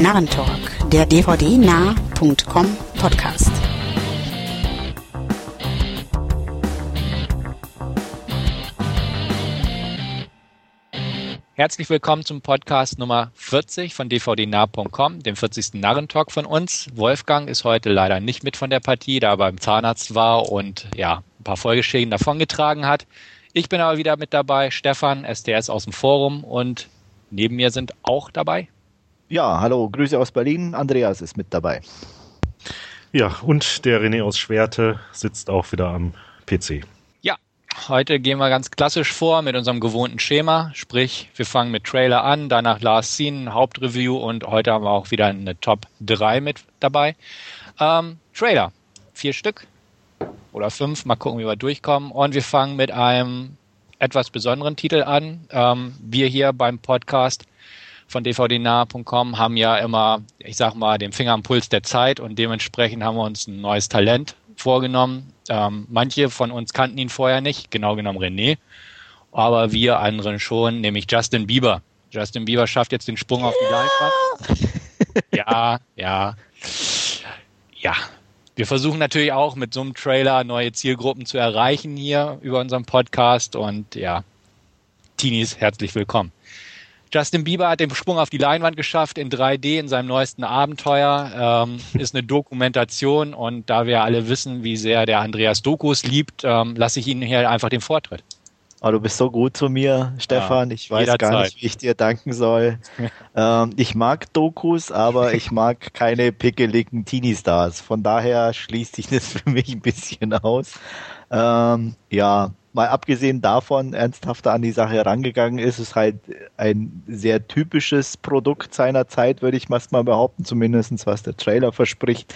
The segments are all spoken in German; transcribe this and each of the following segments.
Narrentalk, der dvdnah.com Podcast. Herzlich willkommen zum Podcast Nummer 40 von dvdnah.com, dem 40. Narrentalk von uns. Wolfgang ist heute leider nicht mit von der Partie, da er beim Zahnarzt war und ja, ein paar Folgeschäden davongetragen hat. Ich bin aber wieder mit dabei, Stefan, STS aus dem Forum und neben mir sind auch dabei. Ja, hallo, Grüße aus Berlin, Andreas ist mit dabei. Ja, und der René aus Schwerte sitzt auch wieder am PC. Heute gehen wir ganz klassisch vor mit unserem gewohnten Schema. Sprich, wir fangen mit Trailer an, danach Last Scene, Hauptreview und heute haben wir auch wieder eine Top 3 mit dabei. Ähm, Trailer. Vier Stück oder fünf. Mal gucken, wie wir durchkommen. Und wir fangen mit einem etwas besonderen Titel an. Ähm, wir hier beim Podcast von dvdnah.com haben ja immer, ich sag mal, den Finger am Puls der Zeit und dementsprechend haben wir uns ein neues Talent vorgenommen. Ähm, manche von uns kannten ihn vorher nicht, genau genommen René, aber wir anderen schon, nämlich Justin Bieber. Justin Bieber schafft jetzt den Sprung auf die Leinwand. ja, ja. Ja. Wir versuchen natürlich auch mit so einem Trailer neue Zielgruppen zu erreichen hier über unseren Podcast und ja, Teenies, herzlich willkommen. Justin Bieber hat den Sprung auf die Leinwand geschafft in 3D in seinem neuesten Abenteuer. Ähm, ist eine Dokumentation und da wir alle wissen, wie sehr der Andreas Dokus liebt, ähm, lasse ich Ihnen hier einfach den Vortritt. Oh, du bist so gut zu mir, Stefan. Ja, ich weiß gar Zeit. nicht, wie ich dir danken soll. ähm, ich mag Dokus, aber ich mag keine pickeligen Teenie-Stars. Von daher schließt sich das für mich ein bisschen aus. Ähm, ja, mal abgesehen davon ernsthafter an die Sache herangegangen ist, ist halt ein sehr typisches Produkt seiner Zeit, würde ich mal behaupten, zumindest was der Trailer verspricht.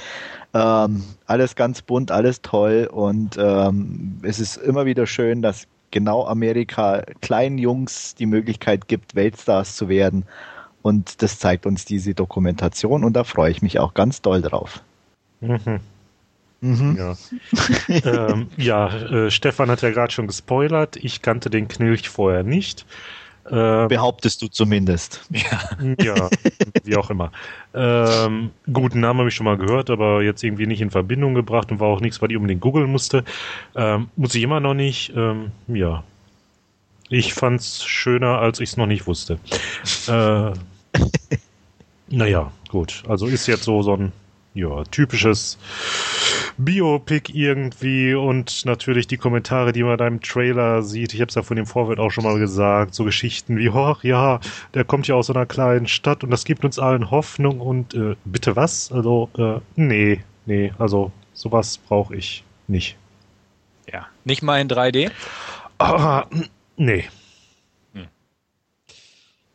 Ähm, alles ganz bunt, alles toll und ähm, es ist immer wieder schön, dass genau Amerika kleinen Jungs die Möglichkeit gibt, Weltstars zu werden. Und das zeigt uns diese Dokumentation und da freue ich mich auch ganz doll drauf. Mhm. Mhm. Ja, ähm, ja äh, Stefan hat ja gerade schon gespoilert. Ich kannte den Knilch vorher nicht. Ähm, Behauptest du zumindest. Ja, ja wie auch immer. Ähm, guten Namen habe ich schon mal gehört, aber jetzt irgendwie nicht in Verbindung gebracht und war auch nichts, was ich unbedingt googeln musste. Ähm, muss ich immer noch nicht. Ähm, ja. Ich fand's schöner, als ich es noch nicht wusste. Äh, naja, gut. Also ist jetzt so so ein ja, typisches Biopic irgendwie und natürlich die Kommentare, die man da im Trailer sieht. Ich habe es ja von dem Vorwort auch schon mal gesagt. So Geschichten wie, ach ja, der kommt ja aus so einer kleinen Stadt und das gibt uns allen Hoffnung und äh, bitte was? Also, äh, nee, nee, also sowas brauche ich nicht. Ja, nicht mal in 3D? Ah, nee. Hm.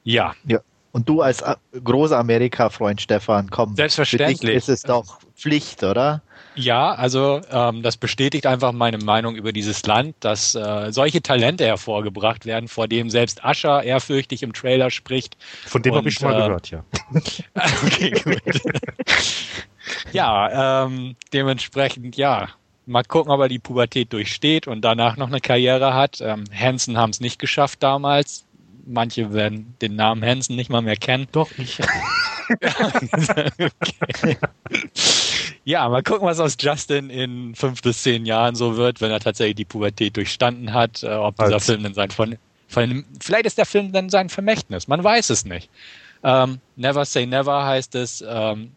Ja. Ja. Und du als äh, großer Amerika-Freund, Stefan, komm. Selbstverständlich. Für dich ist es doch Pflicht, oder? Ja, also ähm, das bestätigt einfach meine Meinung über dieses Land, dass äh, solche Talente hervorgebracht werden, vor dem selbst Ascher ehrfürchtig im Trailer spricht. Von dem habe ich schon mal äh, gehört, ja. okay, gut. ja, ähm, dementsprechend, ja, mal gucken, ob er die Pubertät durchsteht und danach noch eine Karriere hat. Ähm, Hansen haben es nicht geschafft damals. Manche werden den Namen Hansen nicht mal mehr kennen. Doch, ich. okay. Ja, mal gucken, was aus Justin in fünf bis zehn Jahren so wird, wenn er tatsächlich die Pubertät durchstanden hat, äh, ob dieser Als. Film denn sein von, von, vielleicht ist der Film dann sein Vermächtnis, man weiß es nicht. Ähm, never say never heißt es. Ähm,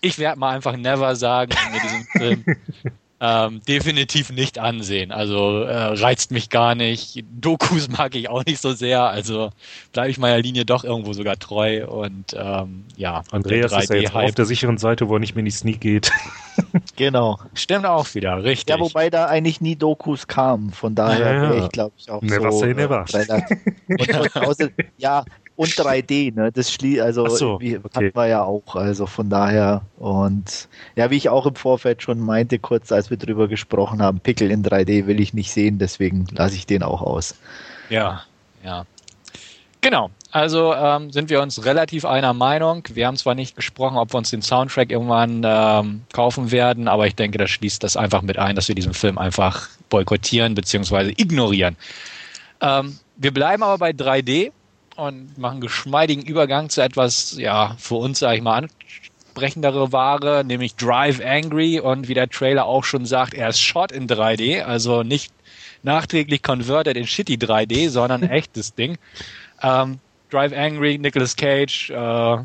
ich werde mal einfach never sagen und mir diesen Film ähm, definitiv nicht ansehen. Also äh, reizt mich gar nicht. Dokus mag ich auch nicht so sehr. Also bleibe ich meiner Linie doch irgendwo sogar treu. Und ähm, ja, Andreas ist ja jetzt auf der sicheren Seite, wo er nicht mehr in die Sneak geht. genau. Stimmt auch wieder, richtig. Ja, wobei da eigentlich nie Dokus kamen. Von daher ja, ja. ich, glaube ich, auch never so. Say never. Äh, und, ja, und 3D, ne? Das schlie also so, wie, okay. hatten wir ja auch, also von daher und ja, wie ich auch im Vorfeld schon meinte, kurz als wir drüber gesprochen haben, Pickel in 3D will ich nicht sehen, deswegen lasse ich den auch aus. Ja, ja. Genau. Also ähm, sind wir uns relativ einer Meinung. Wir haben zwar nicht gesprochen, ob wir uns den Soundtrack irgendwann ähm, kaufen werden, aber ich denke, das schließt das einfach mit ein, dass wir diesen Film einfach boykottieren bzw. ignorieren. Ähm, wir bleiben aber bei 3D und machen geschmeidigen Übergang zu etwas, ja, für uns, sage ich mal, ansprechendere Ware, nämlich Drive Angry und wie der Trailer auch schon sagt, er ist Shot in 3D, also nicht nachträglich converted in shitty 3D, sondern echtes Ding. Ähm, Drive Angry, Nicolas Cage, äh,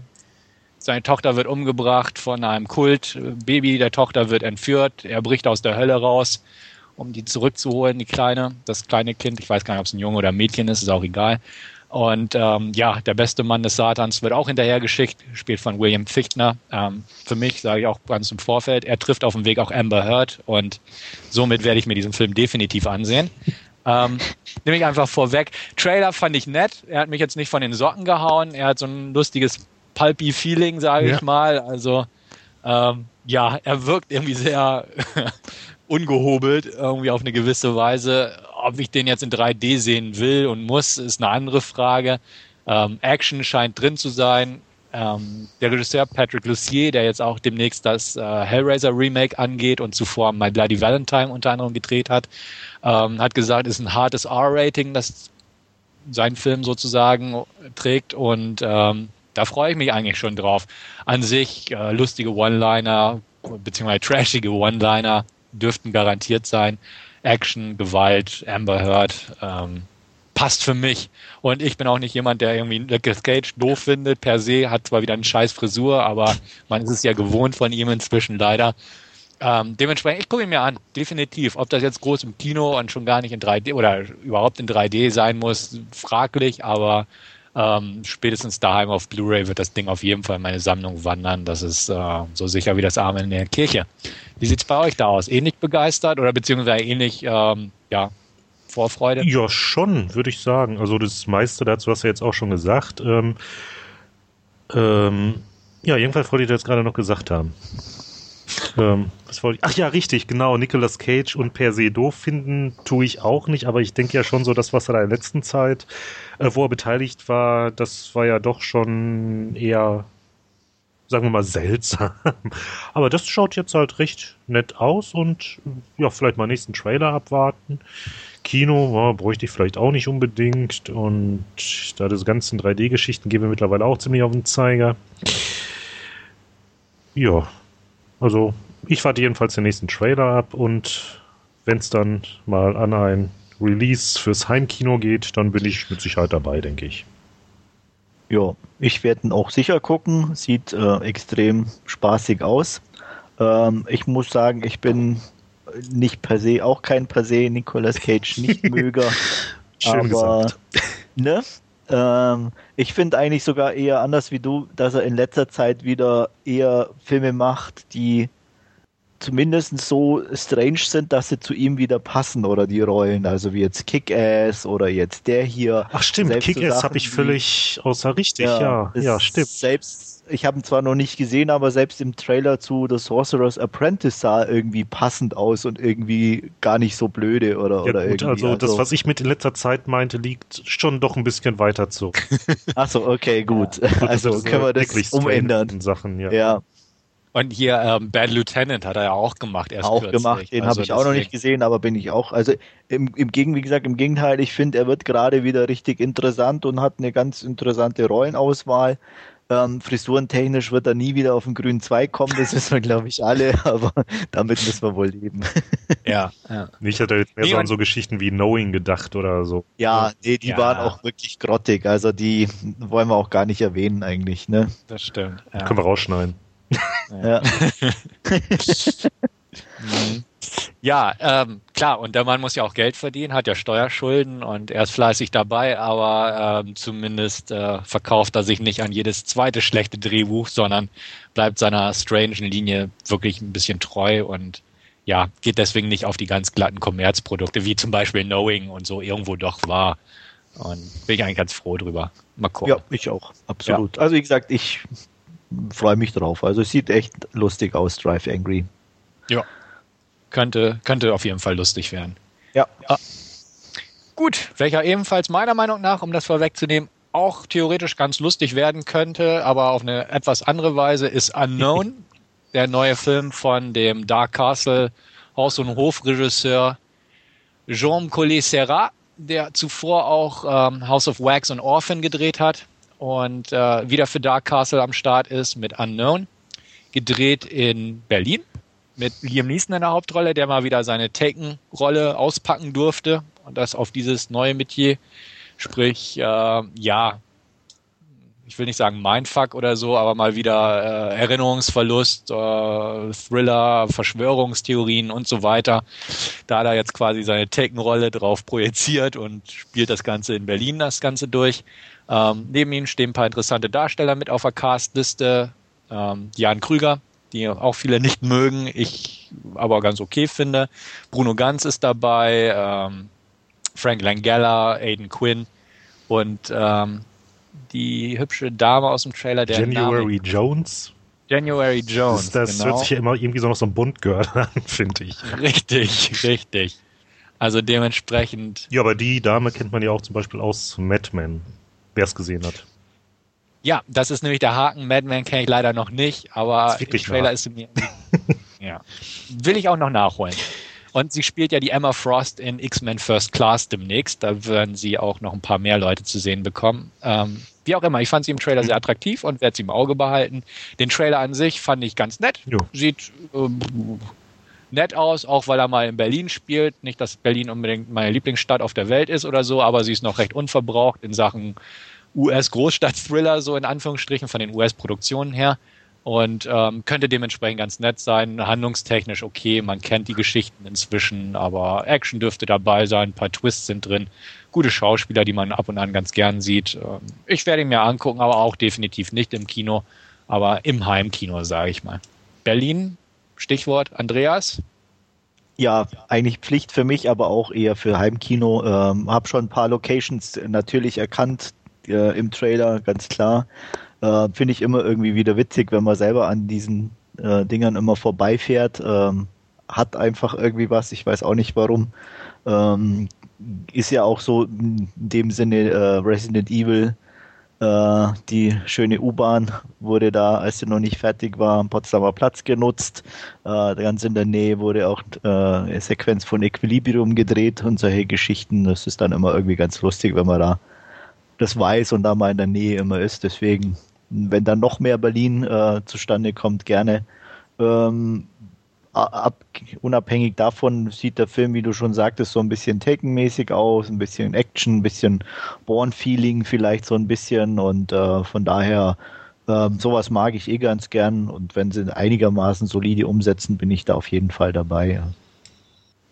seine Tochter wird umgebracht von einem Kult, Baby der Tochter wird entführt, er bricht aus der Hölle raus, um die zurückzuholen, die Kleine, das kleine Kind, ich weiß gar nicht, ob es ein Junge oder ein Mädchen ist, ist auch egal. Und ähm, ja, der beste Mann des Satans wird auch hinterhergeschickt, spielt von William Fichtner. Ähm, für mich sage ich auch ganz im Vorfeld, er trifft auf dem Weg auch Amber Heard und somit werde ich mir diesen Film definitiv ansehen. Ähm, nehme ich einfach vorweg. Trailer fand ich nett. Er hat mich jetzt nicht von den Socken gehauen. Er hat so ein lustiges pulpy Feeling, sage ja. ich mal. Also ähm, ja, er wirkt irgendwie sehr ungehobelt, irgendwie auf eine gewisse Weise. Ob ich den jetzt in 3D sehen will und muss, ist eine andere Frage. Ähm, Action scheint drin zu sein. Ähm, der Regisseur Patrick Lucier, der jetzt auch demnächst das äh, Hellraiser Remake angeht und zuvor My Bloody Valentine unter anderem gedreht hat, ähm, hat gesagt, ist ein hartes R-Rating, das sein Film sozusagen trägt und ähm, da freue ich mich eigentlich schon drauf. An sich äh, lustige One-Liner beziehungsweise trashige One-Liner dürften garantiert sein. Action, Gewalt, Amber Heard, ähm, passt für mich. Und ich bin auch nicht jemand, der irgendwie Nicolas Cage doof findet. Per se hat zwar wieder eine scheiß Frisur, aber man ist es ja gewohnt von ihm inzwischen leider. Ähm, dementsprechend, ich gucke ihn mir an, definitiv. Ob das jetzt groß im Kino und schon gar nicht in 3D oder überhaupt in 3D sein muss, fraglich, aber ähm, spätestens daheim auf Blu-ray wird das Ding auf jeden Fall in meine Sammlung wandern. Das ist äh, so sicher wie das Arme in der Kirche. Wie sieht's bei euch da aus? Ähnlich begeistert oder beziehungsweise ähnlich, ähm, ja, Vorfreude? Ja, schon, würde ich sagen. Also das meiste dazu hast du jetzt auch schon gesagt. Ähm, ähm, ja, jedenfalls wollte ich das gerade noch gesagt haben. Ähm, was wollte ich? Ach ja, richtig, genau. Nicolas Cage und per se doof finden tue ich auch nicht, aber ich denke ja schon so, das, was er da in der letzten Zeit, äh, wo er beteiligt war, das war ja doch schon eher, sagen wir mal, seltsam. aber das schaut jetzt halt recht nett aus und ja, vielleicht mal nächsten Trailer abwarten. Kino ja, bräuchte ich vielleicht auch nicht unbedingt und da diese ganzen 3D-Geschichten gehen wir mittlerweile auch ziemlich auf den Zeiger. Ja, also ich warte jedenfalls den nächsten Trailer ab und wenn es dann mal an ein Release fürs Heimkino geht, dann bin ich mit Sicherheit dabei, denke ich. Ja, ich werde ihn auch sicher gucken. Sieht äh, extrem spaßig aus. Ähm, ich muss sagen, ich bin nicht per se, auch kein per se Nicolas Cage Nichtmöger. Schön aber, gesagt. Ne? Ähm, ich finde eigentlich sogar eher anders wie du, dass er in letzter Zeit wieder eher Filme macht, die zumindest so strange sind, dass sie zu ihm wieder passen oder die Rollen, also wie jetzt Kick-Ass oder jetzt der hier. Ach stimmt, Kick-Ass so habe ich völlig außer richtig, ja, ja, ja stimmt. Selbst ich habe ihn zwar noch nicht gesehen, aber selbst im Trailer zu The Sorcerer's Apprentice sah irgendwie passend aus und irgendwie gar nicht so blöde oder, ja, oder gut, irgendwie. Also, das, also was ich mit in letzter Zeit meinte, liegt schon doch ein bisschen weiter zurück. Achso, okay, gut. Ja, also können wir das umändern. Sachen, ja. ja. Und hier ähm, Bad Lieutenant hat er ja auch gemacht. Erst auch kürzlich. gemacht, den also habe ich auch noch nicht gesehen, aber bin ich auch. Also im, im Gegen, wie gesagt, im Gegenteil, ich finde, er wird gerade wieder richtig interessant und hat eine ganz interessante Rollenauswahl. Ähm, frisurentechnisch wird er nie wieder auf den grünen Zweig kommen, das wissen wir, glaube ich, alle, aber damit müssen wir wohl leben. ja, ja. Nicht hat er jetzt mehr nee, so an so Geschichten wie Knowing gedacht oder so. Ja, nee, die ja. waren auch wirklich grottig, also die wollen wir auch gar nicht erwähnen eigentlich, ne? Das stimmt. Ja. Können wir rausschneiden. Ja. mhm. Ja, ähm, klar, und der Mann muss ja auch Geld verdienen, hat ja Steuerschulden und er ist fleißig dabei, aber ähm, zumindest äh, verkauft er sich nicht an jedes zweite schlechte Drehbuch, sondern bleibt seiner strangen Linie wirklich ein bisschen treu und ja, geht deswegen nicht auf die ganz glatten Kommerzprodukte, wie zum Beispiel Knowing und so irgendwo doch war. Und bin ich eigentlich ganz froh drüber. Mal gucken. Ja, ich auch, absolut. Ja. Also wie gesagt, ich freue mich drauf. Also es sieht echt lustig aus, Drive Angry. Ja, könnte, könnte auf jeden Fall lustig werden. Ja. ja. Gut, welcher ebenfalls meiner Meinung nach, um das vorwegzunehmen, auch theoretisch ganz lustig werden könnte, aber auf eine etwas andere Weise, ist Unknown, der neue Film von dem Dark Castle Haus- und Hofregisseur Jean Collet Serrat, der zuvor auch ähm, House of Wax und Orphan gedreht hat und äh, wieder für Dark Castle am Start ist mit Unknown. Gedreht in Berlin mit Liam Neeson in der Hauptrolle, der mal wieder seine Taken-Rolle auspacken durfte und das auf dieses neue Metier. Sprich, äh, ja, ich will nicht sagen Mindfuck oder so, aber mal wieder äh, Erinnerungsverlust, äh, Thriller, Verschwörungstheorien und so weiter. Da hat er jetzt quasi seine Taken-Rolle drauf projiziert und spielt das Ganze in Berlin das Ganze durch. Ähm, neben ihm stehen ein paar interessante Darsteller mit auf der Castliste. Ähm, Jan Krüger, die auch viele nicht mögen, ich aber ganz okay finde. Bruno Ganz ist dabei, ähm, Frank Langella, Aiden Quinn und ähm, die hübsche Dame aus dem Trailer, der January Name, Jones. January Jones. Das, das genau. hört sich ja immer irgendwie so noch so ein Buntgirl an, finde ich. Richtig, richtig. Also dementsprechend. Ja, aber die Dame kennt man ja auch zum Beispiel aus Mad Men, wer es gesehen hat. Ja, das ist nämlich der Haken. Madman kenne ich leider noch nicht, aber im Trailer ist mir. ja. Will ich auch noch nachholen. Und sie spielt ja die Emma Frost in X-Men First Class demnächst. Da werden sie auch noch ein paar mehr Leute zu sehen bekommen. Ähm, wie auch immer, ich fand sie im Trailer sehr attraktiv und werde sie im Auge behalten. Den Trailer an sich fand ich ganz nett. Jo. Sieht ähm, nett aus, auch weil er mal in Berlin spielt. Nicht, dass Berlin unbedingt meine Lieblingsstadt auf der Welt ist oder so, aber sie ist noch recht unverbraucht in Sachen US-Großstadt-Thriller, so in Anführungsstrichen, von den US-Produktionen her. Und ähm, könnte dementsprechend ganz nett sein, handlungstechnisch okay, man kennt die Geschichten inzwischen, aber Action dürfte dabei sein, ein paar Twists sind drin, gute Schauspieler, die man ab und an ganz gern sieht. Ähm, ich werde ihn mir angucken, aber auch definitiv nicht im Kino, aber im Heimkino, sage ich mal. Berlin, Stichwort Andreas. Ja, eigentlich Pflicht für mich, aber auch eher für Heimkino. Ähm, hab schon ein paar Locations natürlich erkannt, äh, im Trailer, ganz klar. Äh, Finde ich immer irgendwie wieder witzig, wenn man selber an diesen äh, Dingern immer vorbeifährt. Ähm, hat einfach irgendwie was, ich weiß auch nicht warum. Ähm, ist ja auch so in dem Sinne äh, Resident Evil. Äh, die schöne U-Bahn wurde da, als sie noch nicht fertig war, am Potsdamer Platz genutzt. Äh, ganz in der Nähe wurde auch eine Sequenz von Equilibrium gedreht und solche Geschichten. Das ist dann immer irgendwie ganz lustig, wenn man da das weiß und da mal in der Nähe immer ist. Deswegen, wenn dann noch mehr Berlin äh, zustande kommt, gerne. Ähm, ab, unabhängig davon sieht der Film, wie du schon sagtest, so ein bisschen Taken-mäßig aus, ein bisschen Action, ein bisschen Born-Feeling vielleicht so ein bisschen und äh, von daher äh, sowas mag ich eh ganz gern und wenn sie einigermaßen solide umsetzen, bin ich da auf jeden Fall dabei.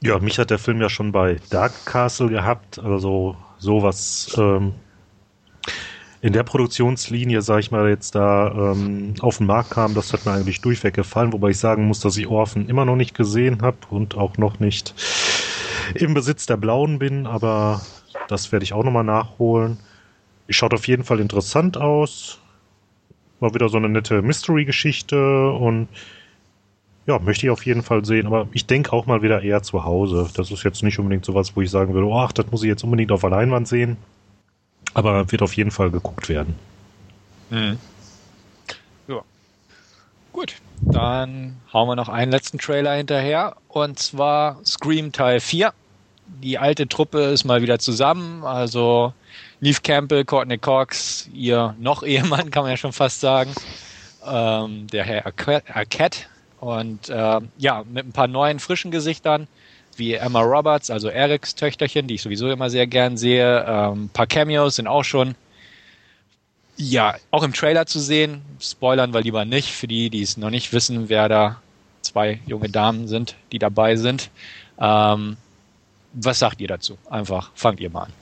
Ja, mich hat der Film ja schon bei Dark Castle gehabt, also sowas ähm, in der Produktionslinie, sag ich mal, jetzt da ähm, auf den Markt kam, das hat mir eigentlich durchweg gefallen, wobei ich sagen muss, dass ich Orphan immer noch nicht gesehen habe und auch noch nicht im Besitz der Blauen bin, aber das werde ich auch nochmal nachholen. Schaut auf jeden Fall interessant aus. War wieder so eine nette Mystery-Geschichte und ja, möchte ich auf jeden Fall sehen, aber ich denke auch mal wieder eher zu Hause. Das ist jetzt nicht unbedingt sowas, wo ich sagen würde, ach, das muss ich jetzt unbedingt auf der Leinwand sehen. Aber wird auf jeden Fall geguckt werden. Mhm. Ja. Gut, dann hauen wir noch einen letzten Trailer hinterher. Und zwar Scream Teil 4. Die alte Truppe ist mal wieder zusammen. Also Neve Campbell, Courtney Cox, ihr noch Ehemann, kann man ja schon fast sagen. Ähm, der Herr Arquette. Und äh, ja, mit ein paar neuen, frischen Gesichtern wie Emma Roberts, also Erics Töchterchen, die ich sowieso immer sehr gern sehe. Ähm, ein paar Cameos sind auch schon ja auch im Trailer zu sehen. Spoilern wir lieber nicht für die, die es noch nicht wissen, wer da zwei junge Damen sind, die dabei sind. Ähm, was sagt ihr dazu? Einfach fangt ihr mal an.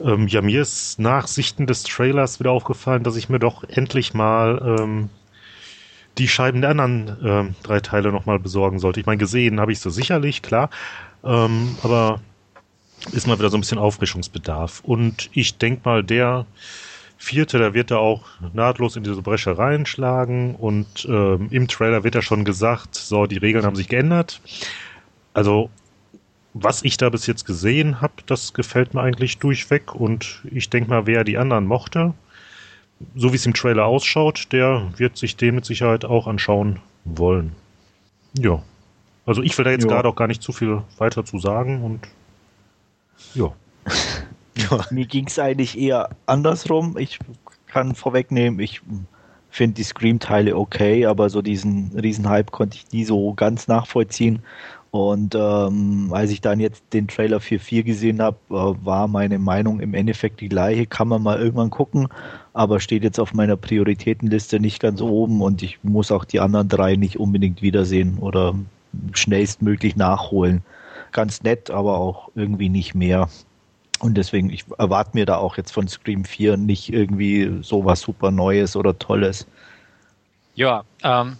Ähm, ja, mir ist nach Sichten des Trailers wieder aufgefallen, dass ich mir doch endlich mal ähm, die Scheiben der anderen ähm, drei Teile nochmal besorgen sollte. Ich meine, gesehen habe ich so sicherlich, klar. Ähm, aber ist mal wieder so ein bisschen Auffrischungsbedarf. Und ich denke mal, der vierte, der wird da auch nahtlos in diese Bresche reinschlagen. Und ähm, im Trailer wird ja schon gesagt, so, die Regeln haben sich geändert. Also, was ich da bis jetzt gesehen habe, das gefällt mir eigentlich durchweg. Und ich denke mal, wer die anderen mochte, so wie es im Trailer ausschaut, der wird sich den mit Sicherheit auch anschauen wollen. Ja. Also ich will da jetzt gerade auch gar nicht zu viel weiter zu sagen und Ja. Mir ging es eigentlich eher andersrum. Ich kann vorwegnehmen, ich finde die Scream-Teile okay, aber so diesen Riesenhype konnte ich nie so ganz nachvollziehen. Und ähm, als ich dann jetzt den Trailer für 4 gesehen habe, äh, war meine Meinung im Endeffekt die gleiche. Kann man mal irgendwann gucken, aber steht jetzt auf meiner Prioritätenliste nicht ganz oben und ich muss auch die anderen drei nicht unbedingt wiedersehen oder schnellstmöglich nachholen. Ganz nett, aber auch irgendwie nicht mehr. Und deswegen, ich erwarte mir da auch jetzt von Scream 4 nicht irgendwie sowas super Neues oder Tolles. Ja, ähm,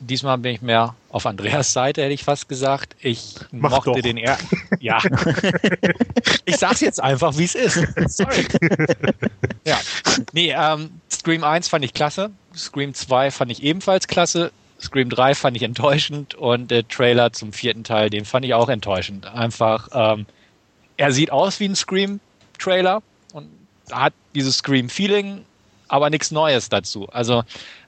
diesmal bin ich mehr auf Andreas Seite, hätte ich fast gesagt. Ich Mach mochte doch. den er. Ja. ich sag's jetzt einfach, wie es ist. Sorry. ja. Nee, ähm, Scream 1 fand ich klasse. Scream 2 fand ich ebenfalls klasse. Scream 3 fand ich enttäuschend und der Trailer zum vierten Teil, den fand ich auch enttäuschend. Einfach, ähm, er sieht aus wie ein Scream-Trailer und hat dieses Scream-Feeling, aber nichts Neues dazu. Also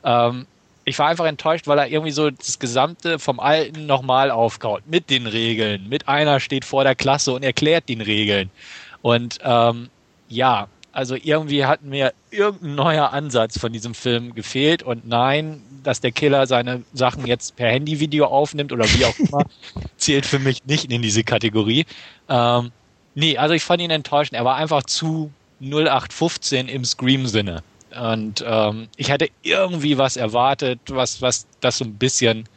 ähm, ich war einfach enttäuscht, weil er irgendwie so das Gesamte vom Alten nochmal aufkaut. Mit den Regeln. Mit einer steht vor der Klasse und erklärt den Regeln. Und ähm, ja, also irgendwie hat mir irgendein neuer Ansatz von diesem Film gefehlt. Und nein, dass der Killer seine Sachen jetzt per Handyvideo aufnimmt oder wie auch immer, zählt für mich nicht in diese Kategorie. Ähm, nee, also ich fand ihn enttäuschend. Er war einfach zu 0815 im Scream-Sinne. Und ähm, ich hatte irgendwie was erwartet, was, was das so ein bisschen,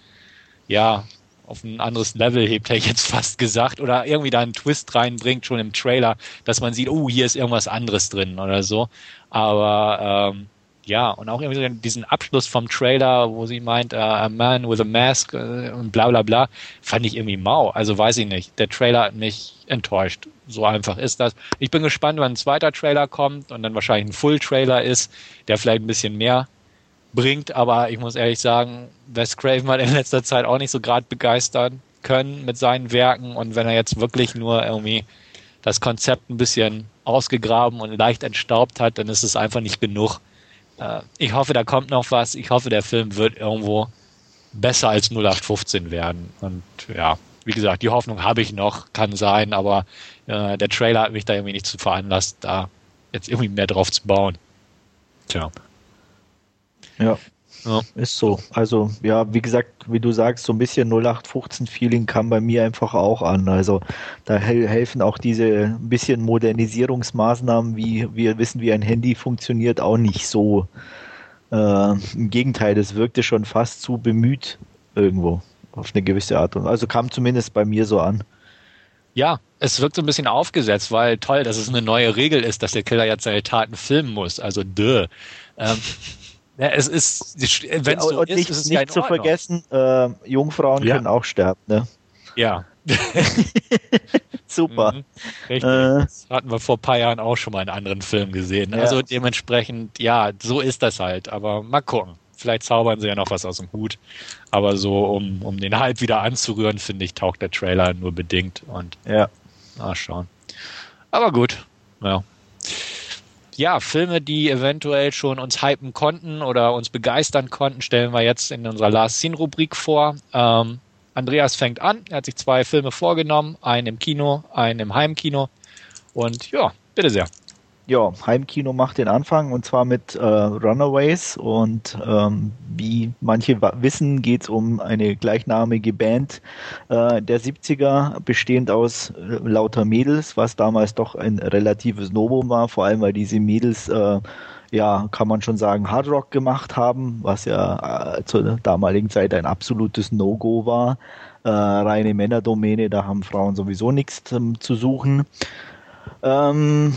ja, auf ein anderes Level hebt, hätte ich jetzt fast gesagt, oder irgendwie da einen Twist reinbringt, schon im Trailer, dass man sieht, oh, hier ist irgendwas anderes drin oder so. Aber ähm, ja, und auch irgendwie diesen Abschluss vom Trailer, wo sie meint, uh, a man with a mask uh, und bla bla bla, fand ich irgendwie mau. Also weiß ich nicht. Der Trailer hat mich enttäuscht. So einfach ist das. Ich bin gespannt, wann ein zweiter Trailer kommt und dann wahrscheinlich ein Full-Trailer ist, der vielleicht ein bisschen mehr bringt. Aber ich muss ehrlich sagen, Wes Craven hat in letzter Zeit auch nicht so gerade begeistern können mit seinen Werken. Und wenn er jetzt wirklich nur irgendwie das Konzept ein bisschen ausgegraben und leicht entstaubt hat, dann ist es einfach nicht genug äh, ich hoffe, da kommt noch was. Ich hoffe, der Film wird irgendwo besser als 0815 werden. Und ja, wie gesagt, die Hoffnung habe ich noch, kann sein, aber äh, der Trailer hat mich da irgendwie nicht zu veranlasst, da jetzt irgendwie mehr drauf zu bauen. Tja. Ja. Ja. Ist so. Also, ja, wie gesagt, wie du sagst, so ein bisschen 0815-Feeling kam bei mir einfach auch an. Also, da helfen auch diese ein bisschen Modernisierungsmaßnahmen, wie wir wissen, wie ein Handy funktioniert, auch nicht so. Äh, Im Gegenteil, das wirkte schon fast zu bemüht irgendwo. Auf eine gewisse Art. Also kam zumindest bei mir so an. Ja, es wirkt so ein bisschen aufgesetzt, weil toll, dass es eine neue Regel ist, dass der Killer jetzt seine Taten filmen muss. Also, dö. Ähm, ja, es ist, wenn es so und ist, nicht, ist es nicht zu vergessen, äh, Jungfrauen ja. können auch sterben, ne? Ja. Super. Mhm, richtig. Äh, das hatten wir vor ein paar Jahren auch schon mal in anderen Filmen gesehen. Ja. Also dementsprechend, ja, so ist das halt. Aber mal gucken. Vielleicht zaubern sie ja noch was aus dem Hut. Aber so, um, um den Hype wieder anzurühren, finde ich, taugt der Trailer nur bedingt. Und ja. Mal schauen. Aber gut. Ja ja, Filme, die eventuell schon uns hypen konnten oder uns begeistern konnten, stellen wir jetzt in unserer Last Scene Rubrik vor. Ähm, Andreas fängt an. Er hat sich zwei Filme vorgenommen. Einen im Kino, einen im Heimkino. Und ja, bitte sehr ja, Heimkino macht den Anfang und zwar mit äh, Runaways und ähm, wie manche wissen, geht es um eine gleichnamige Band äh, der 70er, bestehend aus äh, lauter Mädels, was damals doch ein relatives Novum war, vor allem weil diese Mädels äh, ja, kann man schon sagen, Hardrock gemacht haben, was ja äh, zur damaligen Zeit ein absolutes No-Go war. Äh, reine Männerdomäne, da haben Frauen sowieso nichts ähm, zu suchen. Ähm,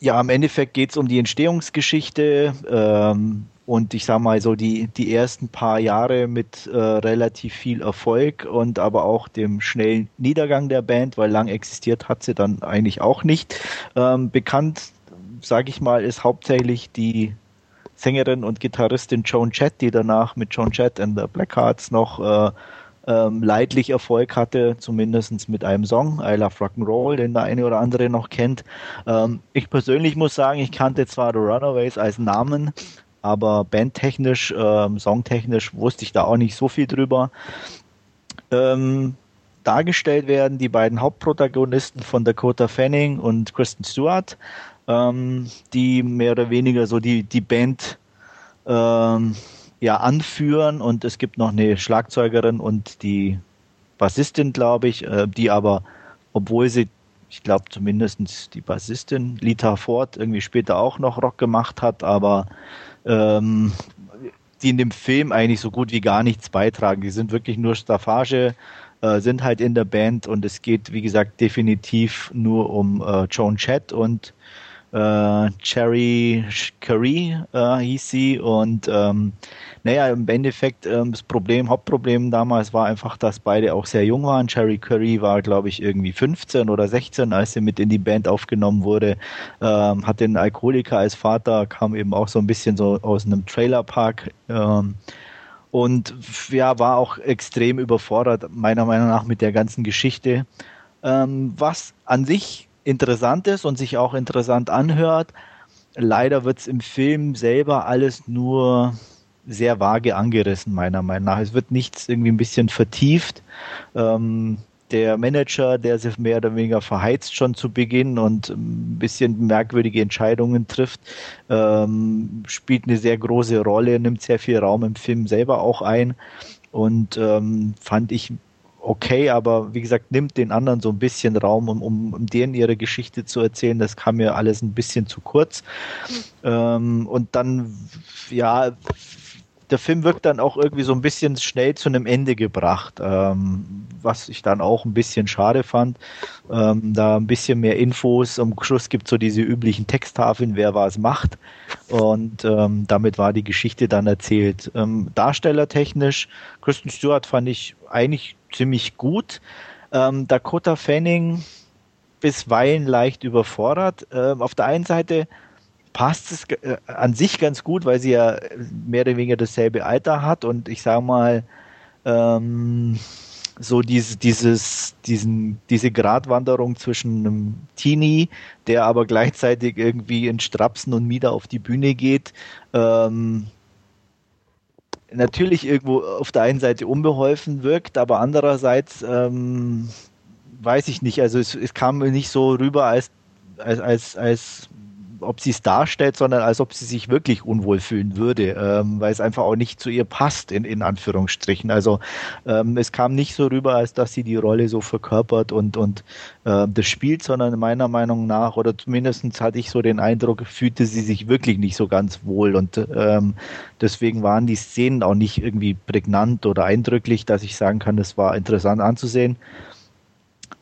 ja, im Endeffekt geht es um die Entstehungsgeschichte ähm, und ich sag mal so die, die ersten paar Jahre mit äh, relativ viel Erfolg und aber auch dem schnellen Niedergang der Band, weil lang existiert hat sie dann eigentlich auch nicht. Ähm, bekannt, sage ich mal, ist hauptsächlich die Sängerin und Gitarristin Joan Jett, die danach mit Joan Jett and the Blackhearts noch äh, ähm, leidlich Erfolg hatte, zumindest mit einem Song, I Love Rock'n'Roll, den der eine oder andere noch kennt. Ähm, ich persönlich muss sagen, ich kannte zwar The Runaways als Namen, aber bandtechnisch, ähm, songtechnisch wusste ich da auch nicht so viel drüber. Ähm, dargestellt werden, die beiden Hauptprotagonisten von Dakota Fanning und Kristen Stewart, ähm, die mehr oder weniger so die, die Band ähm, ja anführen und es gibt noch eine Schlagzeugerin und die Bassistin, glaube ich, äh, die aber, obwohl sie, ich glaube zumindest die Bassistin Lita Ford irgendwie später auch noch Rock gemacht hat, aber ähm, die in dem Film eigentlich so gut wie gar nichts beitragen. Die sind wirklich nur Staffage, äh, sind halt in der Band und es geht, wie gesagt, definitiv nur um äh, Joan Chet und äh, Cherry Curry äh, hieß sie und ähm, naja, im Endeffekt ähm, das Problem, Hauptproblem damals war einfach, dass beide auch sehr jung waren. Cherry Curry war, glaube ich, irgendwie 15 oder 16, als sie mit in die Band aufgenommen wurde, ähm, hatte einen Alkoholiker als Vater, kam eben auch so ein bisschen so aus einem Trailerpark ähm, und ja, war auch extrem überfordert, meiner Meinung nach, mit der ganzen Geschichte. Ähm, was an sich interessant ist und sich auch interessant anhört. Leider wird es im Film selber alles nur sehr vage angerissen, meiner Meinung nach. Es wird nichts irgendwie ein bisschen vertieft. Ähm, der Manager, der sich mehr oder weniger verheizt schon zu Beginn und ein bisschen merkwürdige Entscheidungen trifft, ähm, spielt eine sehr große Rolle, nimmt sehr viel Raum im Film selber auch ein und ähm, fand ich okay, aber wie gesagt, nimmt den anderen so ein bisschen Raum, um, um, um denen ihre Geschichte zu erzählen. Das kam mir alles ein bisschen zu kurz. Ähm, und dann, ja, der Film wirkt dann auch irgendwie so ein bisschen schnell zu einem Ende gebracht, ähm, was ich dann auch ein bisschen schade fand. Ähm, da ein bisschen mehr Infos. Am Schluss gibt es so diese üblichen Texttafeln, wer was macht. Und ähm, damit war die Geschichte dann erzählt. Ähm, darstellertechnisch, Kristen Stewart fand ich eigentlich ziemlich gut. Ähm, Dakota Fanning bisweilen leicht überfordert. Ähm, auf der einen Seite passt es äh, an sich ganz gut, weil sie ja mehr oder weniger dasselbe Alter hat und ich sage mal, ähm, so diese, dieses, diesen, diese Gratwanderung zwischen einem Teenie, der aber gleichzeitig irgendwie in Strapsen und Mieder auf die Bühne geht, ähm, natürlich irgendwo auf der einen Seite unbeholfen wirkt, aber andererseits ähm, weiß ich nicht, also es, es kam mir nicht so rüber, als, als, als, als ob sie es darstellt, sondern als ob sie sich wirklich unwohl fühlen würde, ähm, weil es einfach auch nicht zu ihr passt, in, in Anführungsstrichen. Also ähm, es kam nicht so rüber, als dass sie die Rolle so verkörpert und, und äh, das spielt, sondern meiner Meinung nach, oder zumindest hatte ich so den Eindruck, fühlte sie sich wirklich nicht so ganz wohl und ähm, deswegen waren die Szenen auch nicht irgendwie prägnant oder eindrücklich, dass ich sagen kann, das war interessant anzusehen.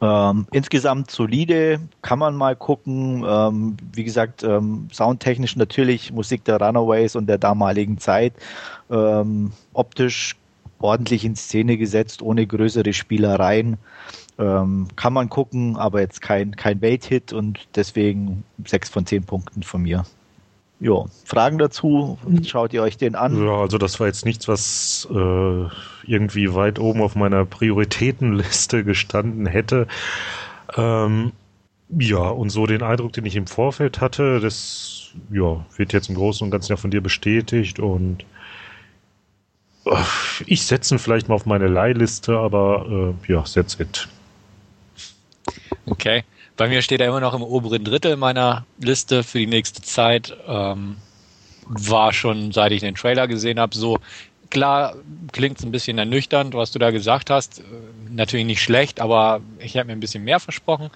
Ähm, insgesamt solide, kann man mal gucken. Ähm, wie gesagt, ähm, soundtechnisch natürlich Musik der Runaways und der damaligen Zeit. Ähm, optisch ordentlich in Szene gesetzt, ohne größere Spielereien. Ähm, kann man gucken, aber jetzt kein, kein Welthit und deswegen sechs von zehn Punkten von mir. Ja, Fragen dazu? Schaut ihr euch den an? Ja, also das war jetzt nichts, was äh, irgendwie weit oben auf meiner Prioritätenliste gestanden hätte. Ähm, ja, und so den Eindruck, den ich im Vorfeld hatte, das ja, wird jetzt im Großen und Ganzen ja von dir bestätigt und äh, ich setze ihn vielleicht mal auf meine Leihliste, aber äh, ja, that's it. Okay. Bei mir steht er immer noch im oberen Drittel meiner Liste für die nächste Zeit. Ähm, war schon, seit ich den Trailer gesehen habe, so. Klar, klingt es ein bisschen ernüchternd, was du da gesagt hast. Äh, natürlich nicht schlecht, aber ich habe mir ein bisschen mehr versprochen.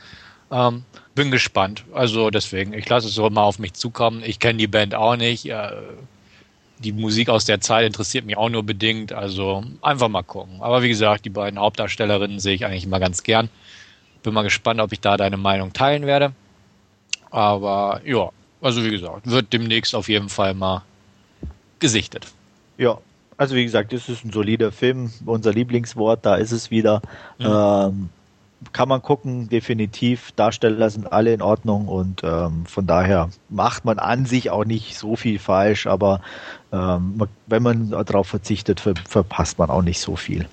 Ähm, bin gespannt. Also deswegen, ich lasse es so mal auf mich zukommen. Ich kenne die Band auch nicht. Äh, die Musik aus der Zeit interessiert mich auch nur bedingt. Also einfach mal gucken. Aber wie gesagt, die beiden Hauptdarstellerinnen sehe ich eigentlich immer ganz gern. Bin mal gespannt, ob ich da deine Meinung teilen werde. Aber ja, also wie gesagt, wird demnächst auf jeden Fall mal gesichtet. Ja, also wie gesagt, es ist ein solider Film. Unser Lieblingswort, da ist es wieder. Mhm. Ähm, kann man gucken, definitiv. Darsteller sind alle in Ordnung und ähm, von daher macht man an sich auch nicht so viel falsch, aber ähm, wenn man darauf verzichtet, ver verpasst man auch nicht so viel.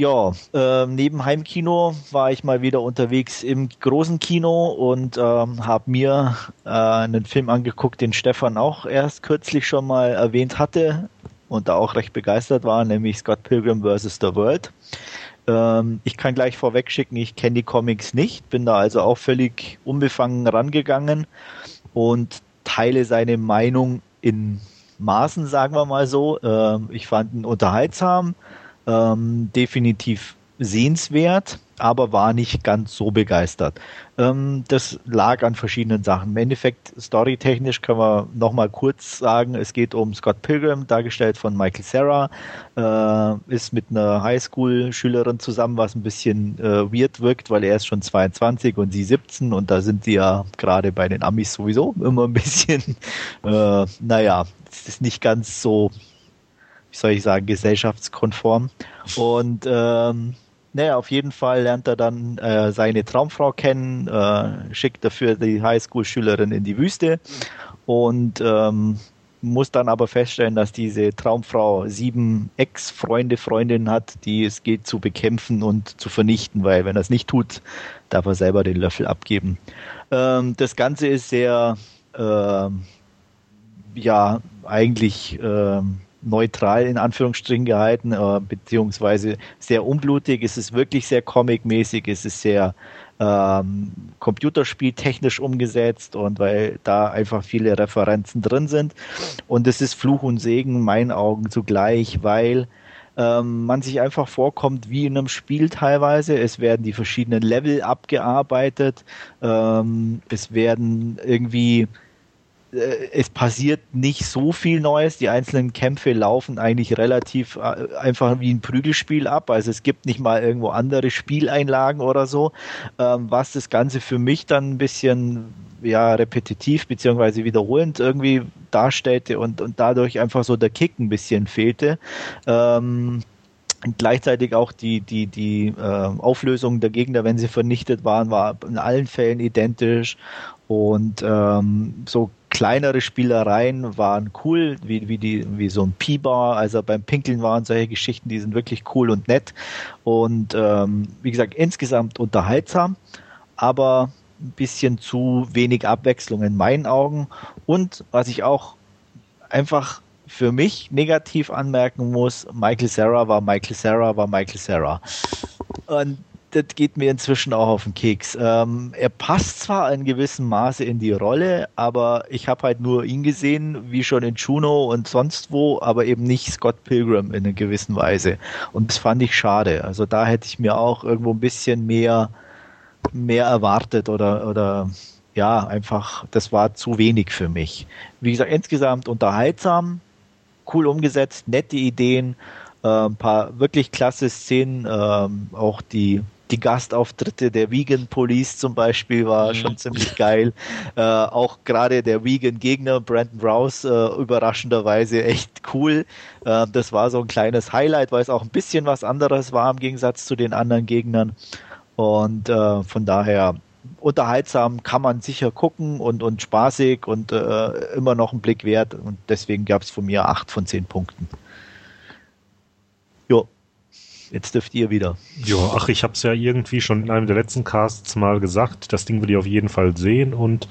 Ja, äh, neben Heimkino war ich mal wieder unterwegs im großen Kino und ähm, habe mir äh, einen Film angeguckt, den Stefan auch erst kürzlich schon mal erwähnt hatte und da auch recht begeistert war, nämlich Scott Pilgrim vs. The World. Ähm, ich kann gleich vorweg schicken, ich kenne die Comics nicht, bin da also auch völlig unbefangen rangegangen und teile seine Meinung in Maßen, sagen wir mal so. Ähm, ich fand ihn unterhaltsam, ähm, definitiv sehenswert aber war nicht ganz so begeistert. Ähm, das lag an verschiedenen Sachen. Im Endeffekt, storytechnisch können wir nochmal kurz sagen, es geht um Scott Pilgrim, dargestellt von Michael Sarah, äh, ist mit einer Highschool-Schülerin zusammen, was ein bisschen äh, weird wirkt, weil er ist schon 22 und sie 17 und da sind die ja gerade bei den Amis sowieso immer ein bisschen, äh, naja, es ist nicht ganz so, wie soll ich sagen, gesellschaftskonform. Und ähm, naja, auf jeden Fall lernt er dann äh, seine Traumfrau kennen, äh, schickt dafür die Highschool-Schülerin in die Wüste und ähm, muss dann aber feststellen, dass diese Traumfrau sieben Ex-Freunde, Freundinnen hat, die es geht zu bekämpfen und zu vernichten, weil wenn er es nicht tut, darf er selber den Löffel abgeben. Ähm, das Ganze ist sehr, äh, ja, eigentlich ähm, neutral in Anführungsstrichen gehalten, äh, beziehungsweise sehr unblutig. Es ist wirklich sehr comicmäßig, es ist sehr ähm, computerspieltechnisch umgesetzt und weil da einfach viele Referenzen drin sind. Und es ist Fluch und Segen in meinen Augen zugleich, weil ähm, man sich einfach vorkommt wie in einem Spiel teilweise. Es werden die verschiedenen Level abgearbeitet. Ähm, es werden irgendwie es passiert nicht so viel Neues. Die einzelnen Kämpfe laufen eigentlich relativ äh, einfach wie ein Prügelspiel ab. Also es gibt nicht mal irgendwo andere Spieleinlagen oder so, ähm, was das Ganze für mich dann ein bisschen ja repetitiv beziehungsweise wiederholend irgendwie darstellte und, und dadurch einfach so der Kick ein bisschen fehlte. Ähm, gleichzeitig auch die, die, die äh, Auflösung der Gegner, wenn sie vernichtet waren, war in allen Fällen identisch. Und ähm, so kleinere Spielereien waren cool, wie, wie, die, wie so ein Pi-Bar. Also beim Pinkeln waren solche Geschichten, die sind wirklich cool und nett. Und ähm, wie gesagt, insgesamt unterhaltsam, aber ein bisschen zu wenig Abwechslung in meinen Augen. Und was ich auch einfach für mich negativ anmerken muss, Michael Sarah war Michael Sarah war Michael Sarah. Und das geht mir inzwischen auch auf den Keks. Ähm, er passt zwar in gewissem Maße in die Rolle, aber ich habe halt nur ihn gesehen, wie schon in Juno und sonst wo, aber eben nicht Scott Pilgrim in einer gewissen Weise. Und das fand ich schade. Also da hätte ich mir auch irgendwo ein bisschen mehr, mehr erwartet oder, oder ja, einfach, das war zu wenig für mich. Wie gesagt, insgesamt unterhaltsam, cool umgesetzt, nette Ideen, äh, ein paar wirklich klasse Szenen, äh, auch die die Gastauftritte der Vegan Police zum Beispiel war mhm. schon ziemlich geil. Äh, auch gerade der Vegan-Gegner Brandon Rouse äh, überraschenderweise echt cool. Äh, das war so ein kleines Highlight, weil es auch ein bisschen was anderes war im Gegensatz zu den anderen Gegnern. Und äh, von daher unterhaltsam kann man sicher gucken und, und spaßig und äh, immer noch ein Blick wert. Und deswegen gab es von mir acht von zehn Punkten. Jetzt dürft ihr wieder. Ja, ach, ich habe es ja irgendwie schon in einem der letzten Casts mal gesagt. Das Ding will ich auf jeden Fall sehen und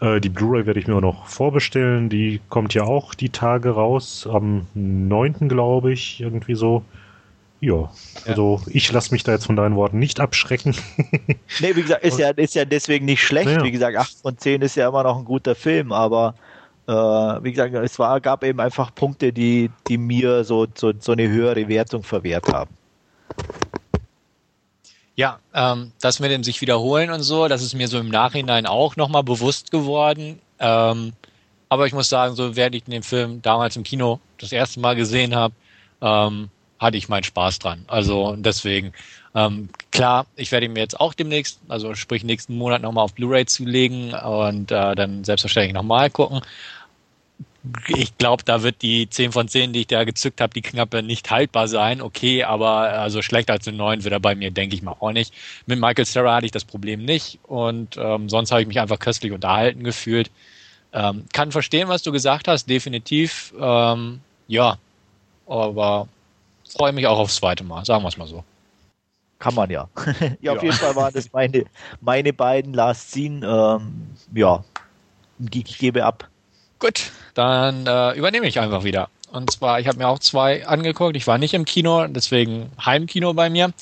äh, die Blu-ray werde ich mir auch noch vorbestellen. Die kommt ja auch die Tage raus, am 9. glaube ich, irgendwie so. Ja, also ja. ich lasse mich da jetzt von deinen Worten nicht abschrecken. nee, wie gesagt, ist ja, ist ja deswegen nicht schlecht. Ja. Wie gesagt, 8 von 10 ist ja immer noch ein guter Film, aber äh, wie gesagt, es war, gab eben einfach Punkte, die, die mir so, so, so eine höhere Wertung verwehrt haben. Ja, ähm, das mit dem sich wiederholen und so, das ist mir so im Nachhinein auch nochmal bewusst geworden. Ähm, aber ich muss sagen, so während ich den Film damals im Kino das erste Mal gesehen habe, ähm, hatte ich meinen Spaß dran. Also deswegen, ähm, klar, ich werde ihn mir jetzt auch demnächst, also sprich nächsten Monat nochmal auf Blu-ray zulegen und äh, dann selbstverständlich nochmal gucken ich glaube, da wird die 10 von 10, die ich da gezückt habe, die Knappe nicht haltbar sein. Okay, aber also schlechter als eine 9 wird er bei mir, denke ich mal, auch nicht. Mit Michael Sarah hatte ich das Problem nicht und ähm, sonst habe ich mich einfach köstlich unterhalten gefühlt. Ähm, kann verstehen, was du gesagt hast, definitiv. Ähm, ja, aber freue mich auch aufs zweite Mal, sagen wir es mal so. Kann man ja. ja, auf ja. jeden Fall waren das meine, meine beiden Last Scene. Ähm, ja, ich gebe ab. Gut, dann äh, übernehme ich einfach wieder. Und zwar, ich habe mir auch zwei angeguckt. Ich war nicht im Kino, deswegen Heimkino bei mir.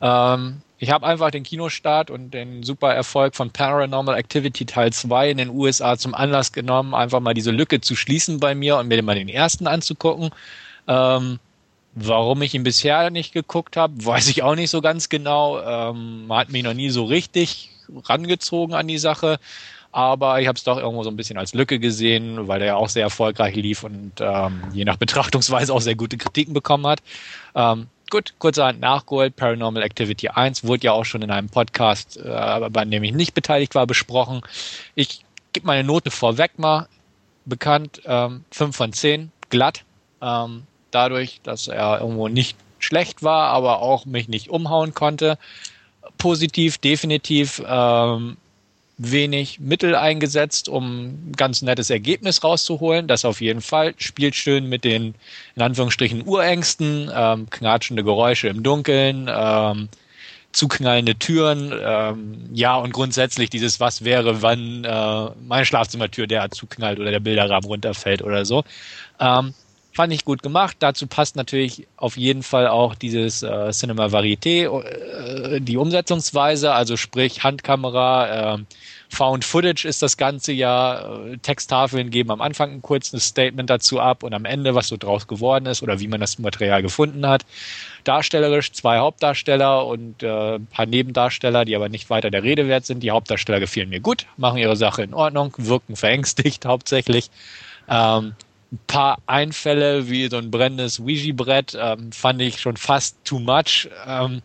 Ähm, ich habe einfach den Kinostart und den super Erfolg von Paranormal Activity Teil 2 in den USA zum Anlass genommen, einfach mal diese Lücke zu schließen bei mir und mir mal den ersten anzugucken. Ähm, warum ich ihn bisher nicht geguckt habe, weiß ich auch nicht so ganz genau. Ähm, hat mich noch nie so richtig rangezogen an die Sache. Aber ich habe es doch irgendwo so ein bisschen als Lücke gesehen, weil der ja auch sehr erfolgreich lief und ähm, je nach Betrachtungsweise auch sehr gute Kritiken bekommen hat. Ähm, Gut, kurzerhand nachgeholt. Paranormal Activity 1 wurde ja auch schon in einem Podcast, äh, bei dem ich nicht beteiligt war, besprochen. Ich gebe meine Note vorweg mal bekannt. Ähm, 5 von 10, glatt. Ähm, dadurch, dass er irgendwo nicht schlecht war, aber auch mich nicht umhauen konnte. Positiv, definitiv. Ähm, wenig Mittel eingesetzt, um ein ganz nettes Ergebnis rauszuholen. Das auf jeden Fall. Spielt schön mit den, in Anführungsstrichen, Urängsten, ähm, knatschende Geräusche im Dunkeln, ähm, zuknallende Türen, ähm, ja, und grundsätzlich dieses Was wäre, wann äh, meine Schlafzimmertür der zuknallt oder der Bilderrahmen runterfällt oder so. Ähm, fand ich gut gemacht. Dazu passt natürlich auf jeden Fall auch dieses äh, Cinema Varieté, äh, die Umsetzungsweise, also sprich Handkamera, äh, Found Footage ist das ganze ja. Äh, Texttafeln geben am Anfang ein kurzes Statement dazu ab und am Ende, was so draus geworden ist oder wie man das Material gefunden hat. Darstellerisch zwei Hauptdarsteller und äh, ein paar Nebendarsteller, die aber nicht weiter der Rede wert sind. Die Hauptdarsteller gefielen mir gut, machen ihre Sache in Ordnung, wirken verängstigt hauptsächlich. Ähm, ein paar Einfälle wie so ein brennendes Ouija-Brett ähm, fand ich schon fast too much. Ähm,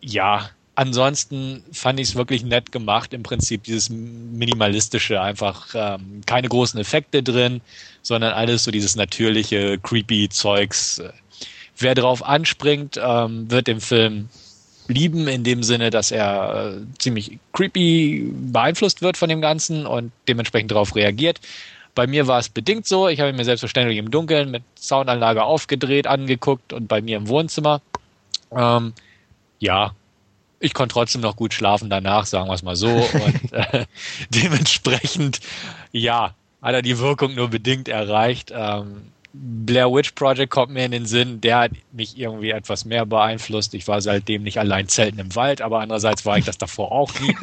ja, ansonsten fand ich es wirklich nett gemacht. Im Prinzip dieses minimalistische, einfach ähm, keine großen Effekte drin, sondern alles so dieses natürliche, creepy Zeugs. Wer drauf anspringt, ähm, wird den Film lieben in dem Sinne, dass er äh, ziemlich creepy beeinflusst wird von dem Ganzen und dementsprechend darauf reagiert. Bei mir war es bedingt so. Ich habe mir selbstverständlich im Dunkeln mit Soundanlage aufgedreht, angeguckt und bei mir im Wohnzimmer. Ähm, ja, ich konnte trotzdem noch gut schlafen danach, sagen wir es mal so. Und äh, dementsprechend, ja, hat er die Wirkung nur bedingt erreicht. Ähm, Blair Witch Project kommt mir in den Sinn, der hat mich irgendwie etwas mehr beeinflusst. Ich war seitdem nicht allein zelten im Wald, aber andererseits war ich das davor auch nie.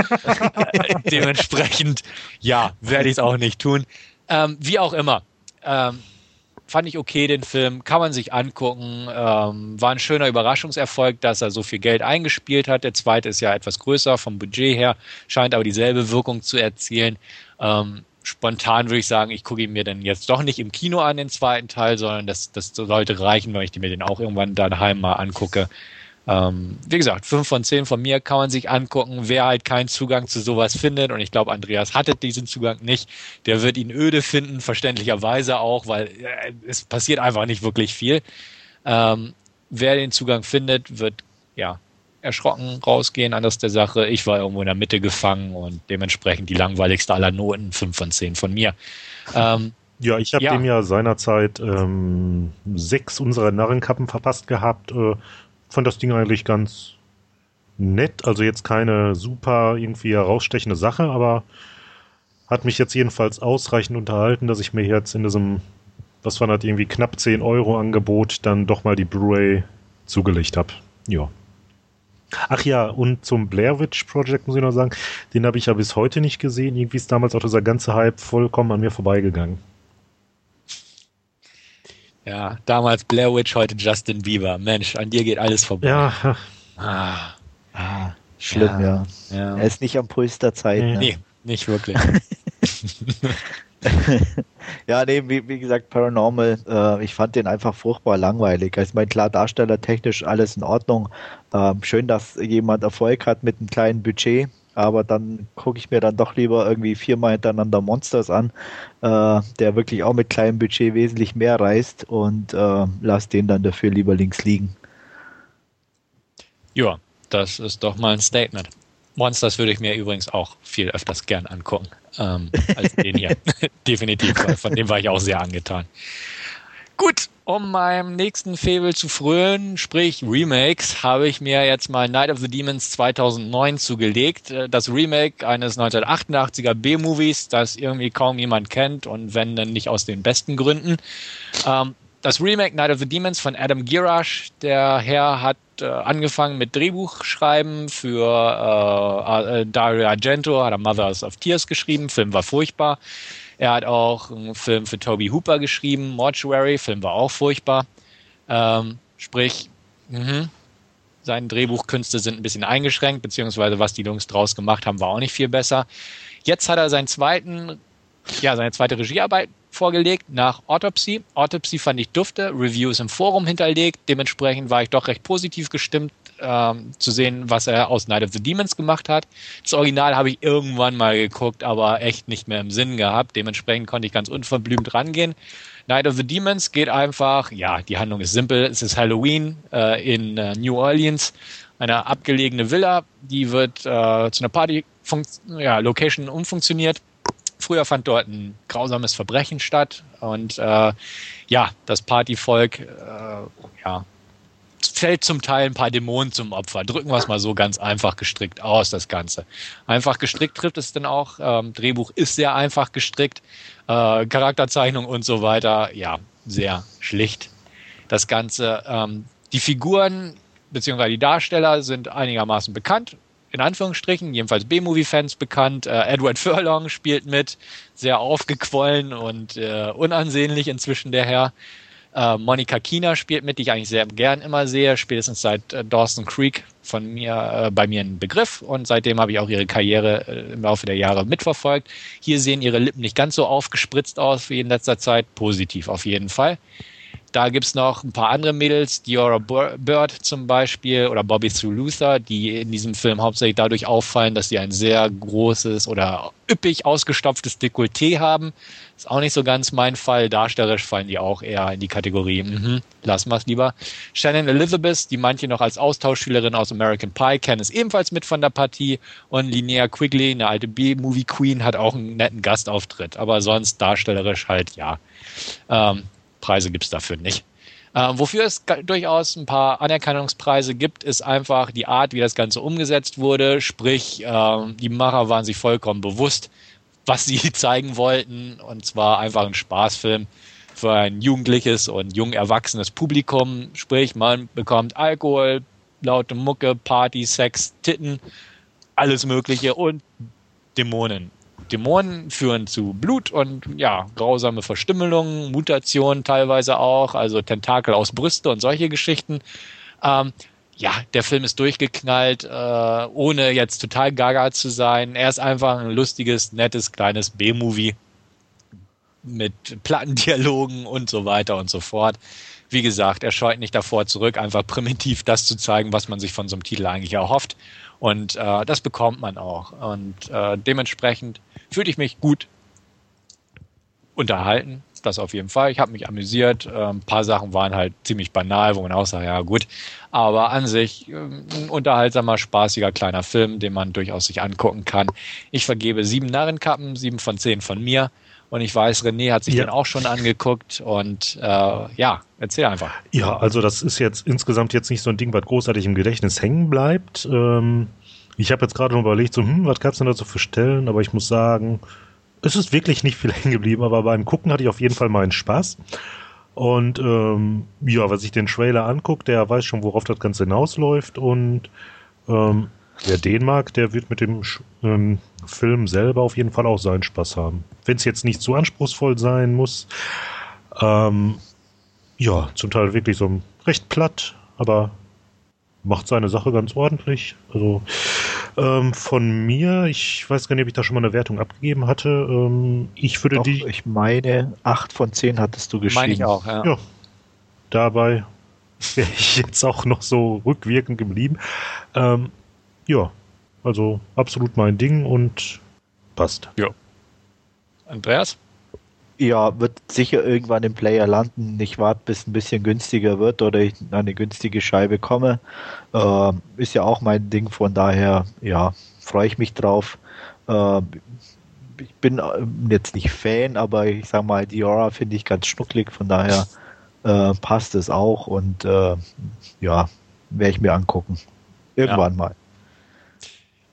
Dementsprechend, ja, werde ich es auch nicht tun. Ähm, wie auch immer. Ähm, fand ich okay, den Film. Kann man sich angucken. Ähm, war ein schöner Überraschungserfolg, dass er so viel Geld eingespielt hat. Der zweite ist ja etwas größer vom Budget her, scheint aber dieselbe Wirkung zu erzielen. Ähm, spontan würde ich sagen, ich gucke ihn mir dann jetzt doch nicht im Kino an, den zweiten Teil, sondern das, das sollte reichen, wenn ich mir den auch irgendwann daheim mal angucke. Ähm, wie gesagt, 5 von 10 von mir kann man sich angucken. Wer halt keinen Zugang zu sowas findet, und ich glaube, Andreas hatte diesen Zugang nicht, der wird ihn öde finden, verständlicherweise auch, weil äh, es passiert einfach nicht wirklich viel. Ähm, wer den Zugang findet, wird ja erschrocken rausgehen, anders der Sache. Ich war irgendwo in der Mitte gefangen und dementsprechend die langweiligste aller Noten, 5 von 10 von mir. Ähm, ja, ich habe ja. dem ja seinerzeit ähm, sechs unserer Narrenkappen verpasst gehabt. Äh, fand das Ding eigentlich ganz nett. Also jetzt keine super irgendwie herausstechende Sache, aber hat mich jetzt jedenfalls ausreichend unterhalten, dass ich mir jetzt in diesem, was war das, irgendwie knapp 10 Euro Angebot dann doch mal die Blu-ray zugelegt habe. Ja. Ach ja, und zum Blair Witch Project muss ich noch sagen, den habe ich ja bis heute nicht gesehen. Irgendwie ist damals auch dieser ganze Hype vollkommen an mir vorbeigegangen. Ja, damals Blair Witch, heute Justin Bieber. Mensch, an dir geht alles vorbei. Ja. Ah, ah schlimm, ja. ja. Er ist nicht am Puls der Zeit. Ne? Nee, nicht wirklich. ja, nee, wie, wie, gesagt, Paranormal, äh, ich fand den einfach furchtbar langweilig. Also, mein klar, darstellertechnisch alles in Ordnung. Ähm, schön, dass jemand Erfolg hat mit einem kleinen Budget aber dann gucke ich mir dann doch lieber irgendwie viermal hintereinander Monsters an, äh, der wirklich auch mit kleinem Budget wesentlich mehr reißt und äh, lass den dann dafür lieber links liegen. Ja, das ist doch mal ein Statement. Monsters würde ich mir übrigens auch viel öfters gern angucken ähm, als den hier. Definitiv, von dem war ich auch sehr angetan. Gut, um meinem nächsten Fable zu frönen, sprich Remakes, habe ich mir jetzt mal Night of the Demons 2009 zugelegt. Äh, das Remake eines 1988er B-Movies, das irgendwie kaum jemand kennt und wenn dann nicht aus den besten Gründen. Ähm, das Remake Night of the Demons von Adam Girash, der Herr hat äh, angefangen mit Drehbuchschreiben für äh, äh, Dario Argento, hat er Mothers of Tears geschrieben, Film war furchtbar. Er hat auch einen Film für Toby Hooper geschrieben, Mortuary, Film war auch furchtbar. Ähm, sprich, mh, seine Drehbuchkünste sind ein bisschen eingeschränkt, beziehungsweise was die Jungs draus gemacht haben, war auch nicht viel besser. Jetzt hat er seinen zweiten, ja, seine zweite Regiearbeit vorgelegt nach Autopsy. Autopsy fand ich dufte, Reviews im Forum hinterlegt. Dementsprechend war ich doch recht positiv gestimmt ähm, zu sehen, was er aus Night of the Demons gemacht hat. Das Original habe ich irgendwann mal geguckt, aber echt nicht mehr im Sinn gehabt. Dementsprechend konnte ich ganz unverblümt rangehen. Night of the Demons geht einfach, ja, die Handlung ist simpel. Es ist Halloween äh, in äh, New Orleans, eine abgelegene Villa, die wird äh, zu einer Party-Location ja, umfunktioniert. Früher fand dort ein grausames Verbrechen statt und äh, ja, das Partyvolk äh, ja, fällt zum Teil ein paar Dämonen zum Opfer. Drücken wir es mal so ganz einfach gestrickt aus, das Ganze. Einfach gestrickt trifft es denn auch. Ähm, Drehbuch ist sehr einfach gestrickt. Äh, Charakterzeichnung und so weiter, ja, sehr schlicht. Das Ganze. Ähm, die Figuren beziehungsweise die Darsteller sind einigermaßen bekannt. In Anführungsstrichen, jedenfalls B-Movie-Fans bekannt. Äh, Edward Furlong spielt mit, sehr aufgequollen und äh, unansehnlich inzwischen der Herr. Äh, Monika Kina spielt mit, die ich eigentlich sehr gern immer sehe, spätestens seit äh, Dawson Creek von mir äh, bei mir ein Begriff und seitdem habe ich auch ihre Karriere äh, im Laufe der Jahre mitverfolgt. Hier sehen ihre Lippen nicht ganz so aufgespritzt aus wie in letzter Zeit, positiv auf jeden Fall. Da gibt's noch ein paar andere Mädels, Diora Bird zum Beispiel oder Bobby Sue Luther, die in diesem Film hauptsächlich dadurch auffallen, dass sie ein sehr großes oder üppig ausgestopftes Dekolleté haben. Ist auch nicht so ganz mein Fall. Darstellerisch fallen die auch eher in die Kategorie, mhm, lassen wir's lieber. Shannon Elizabeth, die manche noch als Austauschschülerin aus American Pie kennen, ist ebenfalls mit von der Partie. Und Linnea Quigley, eine alte B-Movie Queen, hat auch einen netten Gastauftritt. Aber sonst darstellerisch halt, ja. Ähm, Preise gibt's dafür nicht. Äh, wofür es durchaus ein paar Anerkennungspreise gibt, ist einfach die Art, wie das Ganze umgesetzt wurde. Sprich, äh, die Macher waren sich vollkommen bewusst, was sie zeigen wollten. Und zwar einfach ein Spaßfilm für ein jugendliches und jung erwachsenes Publikum. Sprich, man bekommt Alkohol, laute Mucke, Party, Sex, Titten, alles Mögliche und Dämonen. Dämonen führen zu Blut und ja, grausame Verstümmelungen, Mutationen teilweise auch, also Tentakel aus Brüste und solche Geschichten. Ähm, ja, der Film ist durchgeknallt, äh, ohne jetzt total gaga zu sein. Er ist einfach ein lustiges, nettes, kleines B-Movie mit Plattendialogen und so weiter und so fort. Wie gesagt, er scheut nicht davor zurück, einfach primitiv das zu zeigen, was man sich von so einem Titel eigentlich erhofft. Und äh, das bekommt man auch. Und äh, dementsprechend fühlte ich mich gut unterhalten. Das auf jeden Fall. Ich habe mich amüsiert. Äh, ein paar Sachen waren halt ziemlich banal, wo man auch sagt, ja gut. Aber an sich äh, ein unterhaltsamer, spaßiger kleiner Film, den man durchaus sich angucken kann. Ich vergebe sieben Narrenkappen, sieben von zehn von mir. Und ich weiß, René hat sich ja. den auch schon angeguckt. Und äh, ja, erzähl einfach. Ja, also das ist jetzt insgesamt jetzt nicht so ein Ding, was großartig im Gedächtnis hängen bleibt. Ähm ich habe jetzt gerade noch überlegt, so, hm, was kannst du denn dazu für Stellen? Aber ich muss sagen, es ist wirklich nicht viel hängen geblieben, aber beim Gucken hatte ich auf jeden Fall meinen Spaß. Und ähm, ja, was sich den Trailer anguckt, der weiß schon, worauf das Ganze hinausläuft. Und ähm, wer den mag, der wird mit dem ähm, Film selber auf jeden Fall auch seinen Spaß haben. Wenn es jetzt nicht zu anspruchsvoll sein muss. Ähm, ja, zum Teil wirklich so recht platt, aber macht seine Sache ganz ordentlich. Also ähm, von mir, ich weiß gar nicht, ob ich da schon mal eine Wertung abgegeben hatte. Ähm, ich würde Doch, die. Ich meine, 8 von 10 hattest du geschrieben. Meine ich auch, ja. ja. Dabei wäre ich jetzt auch noch so rückwirkend geblieben. Ähm, ja, also absolut mein Ding und passt. Ja. Andreas? Ja, wird sicher irgendwann im Player landen. Ich warte, bis es ein bisschen günstiger wird oder ich an eine günstige Scheibe komme. Äh, ist ja auch mein Ding, von daher, ja, freue ich mich drauf. Äh, ich bin äh, jetzt nicht Fan, aber ich sag mal, Diora finde ich ganz schnucklig, von daher äh, passt es auch und äh, ja, werde ich mir angucken. Irgendwann ja. mal.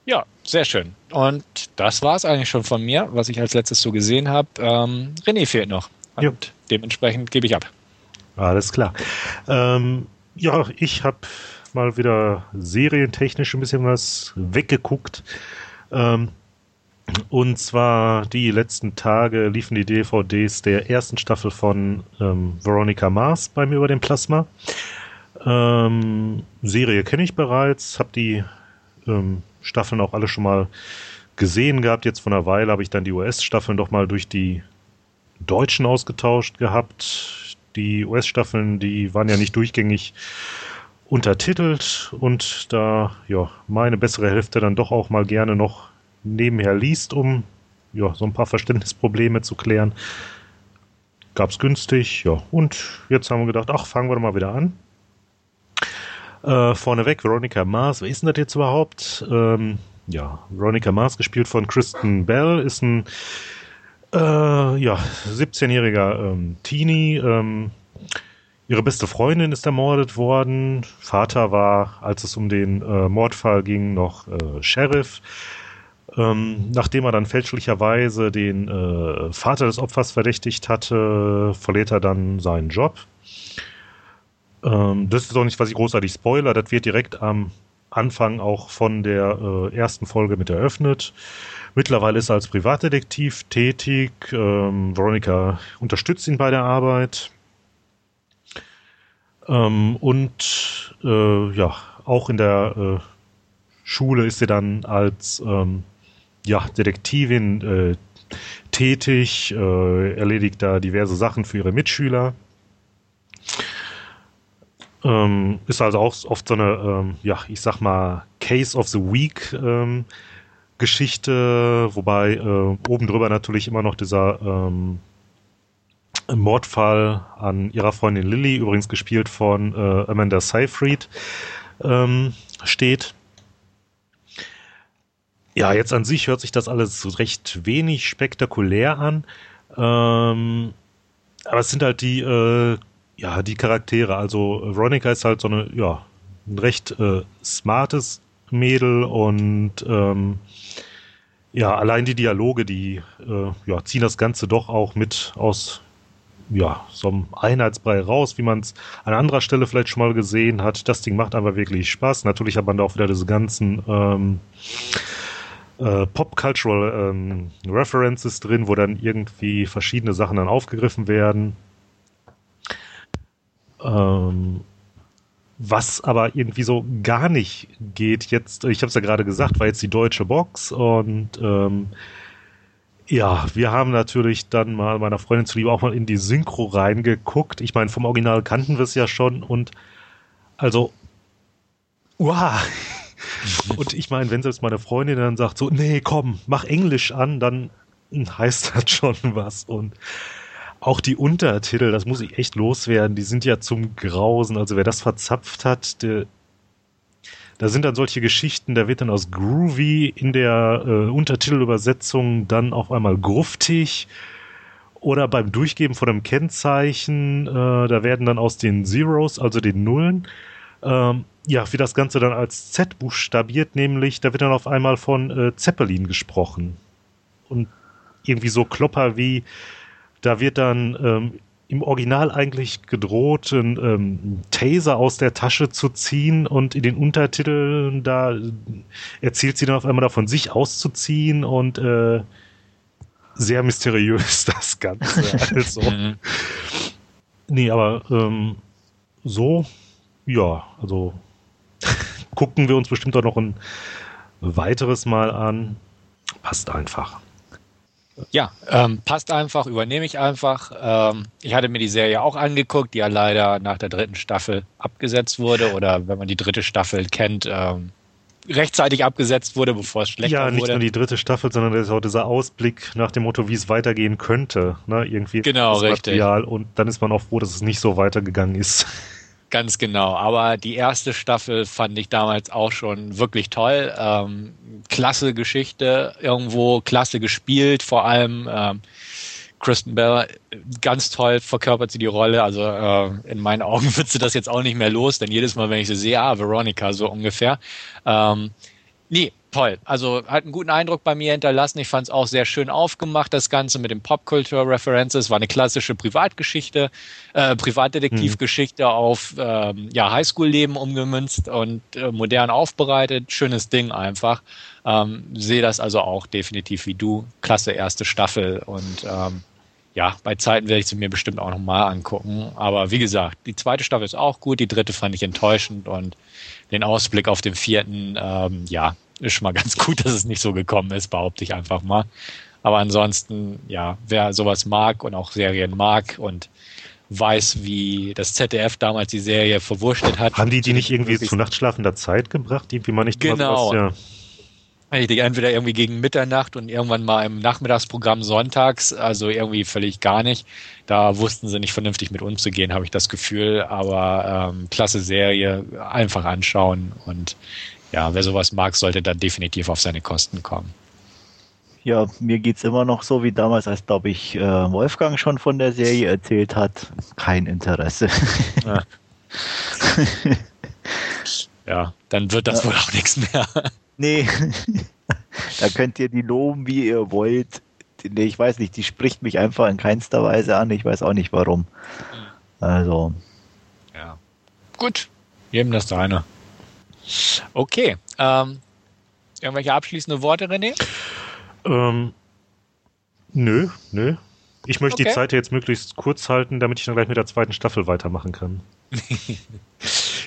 Ja, sehr schön. Und das war es eigentlich schon von mir, was ich als letztes so gesehen habe. Ähm, René fehlt noch. Und ja. dementsprechend gebe ich ab. Alles klar. Ähm, ja, ich habe mal wieder serientechnisch ein bisschen was weggeguckt. Ähm, und zwar die letzten Tage liefen die DVDs der ersten Staffel von ähm, Veronica Mars bei mir über den Plasma. Ähm, Serie kenne ich bereits, habe die ähm, Staffeln auch alle schon mal gesehen gehabt. Jetzt von einer Weile habe ich dann die US-Staffeln doch mal durch die deutschen ausgetauscht gehabt. Die US-Staffeln, die waren ja nicht durchgängig untertitelt und da ja meine bessere Hälfte dann doch auch mal gerne noch nebenher liest, um ja so ein paar Verständnisprobleme zu klären. Gab's günstig, ja. Und jetzt haben wir gedacht, ach, fangen wir doch mal wieder an. Äh, vorneweg, Veronica Mars, wer ist denn das jetzt überhaupt? Ähm, ja, Veronica Mars, gespielt von Kristen Bell, ist ein äh, ja, 17-jähriger ähm, Teenie. Ähm, ihre beste Freundin ist ermordet worden. Vater war, als es um den äh, Mordfall ging, noch äh, Sheriff. Ähm, nachdem er dann fälschlicherweise den äh, Vater des Opfers verdächtigt hatte, verliert er dann seinen Job. Ähm, das ist auch nicht, was ich großartig spoiler. Das wird direkt am Anfang auch von der äh, ersten Folge mit eröffnet. Mittlerweile ist er als Privatdetektiv tätig. Ähm, Veronica unterstützt ihn bei der Arbeit. Ähm, und äh, ja, auch in der äh, Schule ist sie dann als ähm, ja, Detektivin äh, tätig, äh, erledigt da diverse Sachen für ihre Mitschüler. Ähm, ist also auch oft so eine, ähm, ja, ich sag mal, Case of the Week ähm, Geschichte, wobei äh, oben drüber natürlich immer noch dieser ähm, Mordfall an ihrer Freundin Lily, übrigens gespielt von äh, Amanda Seyfried, ähm, steht. Ja, jetzt an sich hört sich das alles recht wenig spektakulär an. Ähm, aber es sind halt die äh, ja, die Charaktere. Also Veronica ist halt so eine, ja, ein recht äh, smartes Mädel und ähm, ja, allein die Dialoge, die äh, ja, ziehen das Ganze doch auch mit aus ja, so einem Einheitsbrei raus, wie man es an anderer Stelle vielleicht schon mal gesehen hat. Das Ding macht einfach wirklich Spaß. Natürlich hat man da auch wieder diese ganzen ähm, äh, Pop-Cultural ähm, References drin, wo dann irgendwie verschiedene Sachen dann aufgegriffen werden. Ähm, was aber irgendwie so gar nicht geht jetzt, ich habe es ja gerade gesagt, war jetzt die deutsche Box und ähm, ja, wir haben natürlich dann mal meiner Freundin zuliebe auch mal in die Synchro reingeguckt. Ich meine, vom Original kannten wir es ja schon und also, wow. und ich meine, wenn selbst meine Freundin dann sagt so, nee, komm, mach Englisch an, dann heißt das schon was und auch die Untertitel, das muss ich echt loswerden, die sind ja zum Grausen. Also wer das verzapft hat, der, da sind dann solche Geschichten, da wird dann aus groovy in der äh, Untertitelübersetzung dann auf einmal gruftig oder beim Durchgeben von einem Kennzeichen, äh, da werden dann aus den Zeros, also den Nullen, ähm, ja, wie das Ganze dann als Z buchstabiert, nämlich da wird dann auf einmal von äh, Zeppelin gesprochen. Und irgendwie so Klopper wie da wird dann ähm, im Original eigentlich gedroht, einen ähm, Taser aus der Tasche zu ziehen und in den Untertiteln da erzählt sie dann auf einmal davon, sich auszuziehen und äh, sehr mysteriös das Ganze. Also. Nee, aber ähm, so, ja, also gucken wir uns bestimmt auch noch ein weiteres Mal an. Passt einfach. Ja, ähm, passt einfach, übernehme ich einfach. Ähm, ich hatte mir die Serie auch angeguckt, die ja leider nach der dritten Staffel abgesetzt wurde oder wenn man die dritte Staffel kennt, ähm, rechtzeitig abgesetzt wurde, bevor es schlechter wurde. Ja, nicht nur die dritte Staffel, sondern das ist auch dieser Ausblick nach dem Motto, wie es weitergehen könnte. Ne? Irgendwie genau, richtig. Material und dann ist man auch froh, dass es nicht so weitergegangen ist. Ganz genau. Aber die erste Staffel fand ich damals auch schon wirklich toll. Ähm, klasse Geschichte, irgendwo klasse gespielt, vor allem ähm, Kristen Bell, ganz toll verkörpert sie die Rolle. Also äh, in meinen Augen wird sie das jetzt auch nicht mehr los, denn jedes Mal, wenn ich sie sehe, ah, Veronica, so ungefähr. Ähm, nee, toll. Also hat einen guten Eindruck bei mir hinterlassen. Ich fand es auch sehr schön aufgemacht, das Ganze mit den Popkultur-References. War eine klassische Privatgeschichte, äh, Privatdetektivgeschichte hm. auf ähm, ja, Highschool-Leben umgemünzt und äh, modern aufbereitet. Schönes Ding einfach. Ähm, sehe das also auch definitiv wie du. Klasse erste Staffel und ähm, ja, bei Zeiten werde ich sie mir bestimmt auch nochmal angucken. Aber wie gesagt, die zweite Staffel ist auch gut, die dritte fand ich enttäuschend und den Ausblick auf den vierten, ähm, ja, ist schon mal ganz gut, dass es nicht so gekommen ist, behaupte ich einfach mal. Aber ansonsten, ja, wer sowas mag und auch Serien mag und weiß, wie das ZDF damals die Serie verwurschtelt hat. Haben die die nicht irgendwie zu nachtschlafender Zeit gebracht? Irgendwie mal nicht genau. Was, ja. Richtig, entweder irgendwie gegen Mitternacht und irgendwann mal im Nachmittagsprogramm sonntags, also irgendwie völlig gar nicht. Da wussten sie nicht vernünftig mit umzugehen, habe ich das Gefühl. Aber ähm, klasse Serie, einfach anschauen und ja, wer sowas mag, sollte dann definitiv auf seine Kosten kommen. Ja, mir geht es immer noch so wie damals, als glaube ich äh, Wolfgang schon von der Serie erzählt hat. Kein Interesse. Ja, ja dann wird das ja. wohl auch nichts mehr. Nee, da könnt ihr die loben, wie ihr wollt. Nee, ich weiß nicht, die spricht mich einfach in keinster Weise an. Ich weiß auch nicht warum. Also. Ja. Gut, jedem das deine. Okay. Ähm, irgendwelche abschließende Worte, René? Ähm, nö, nö. Ich möchte okay. die Zeit jetzt möglichst kurz halten, damit ich dann gleich mit der zweiten Staffel weitermachen kann.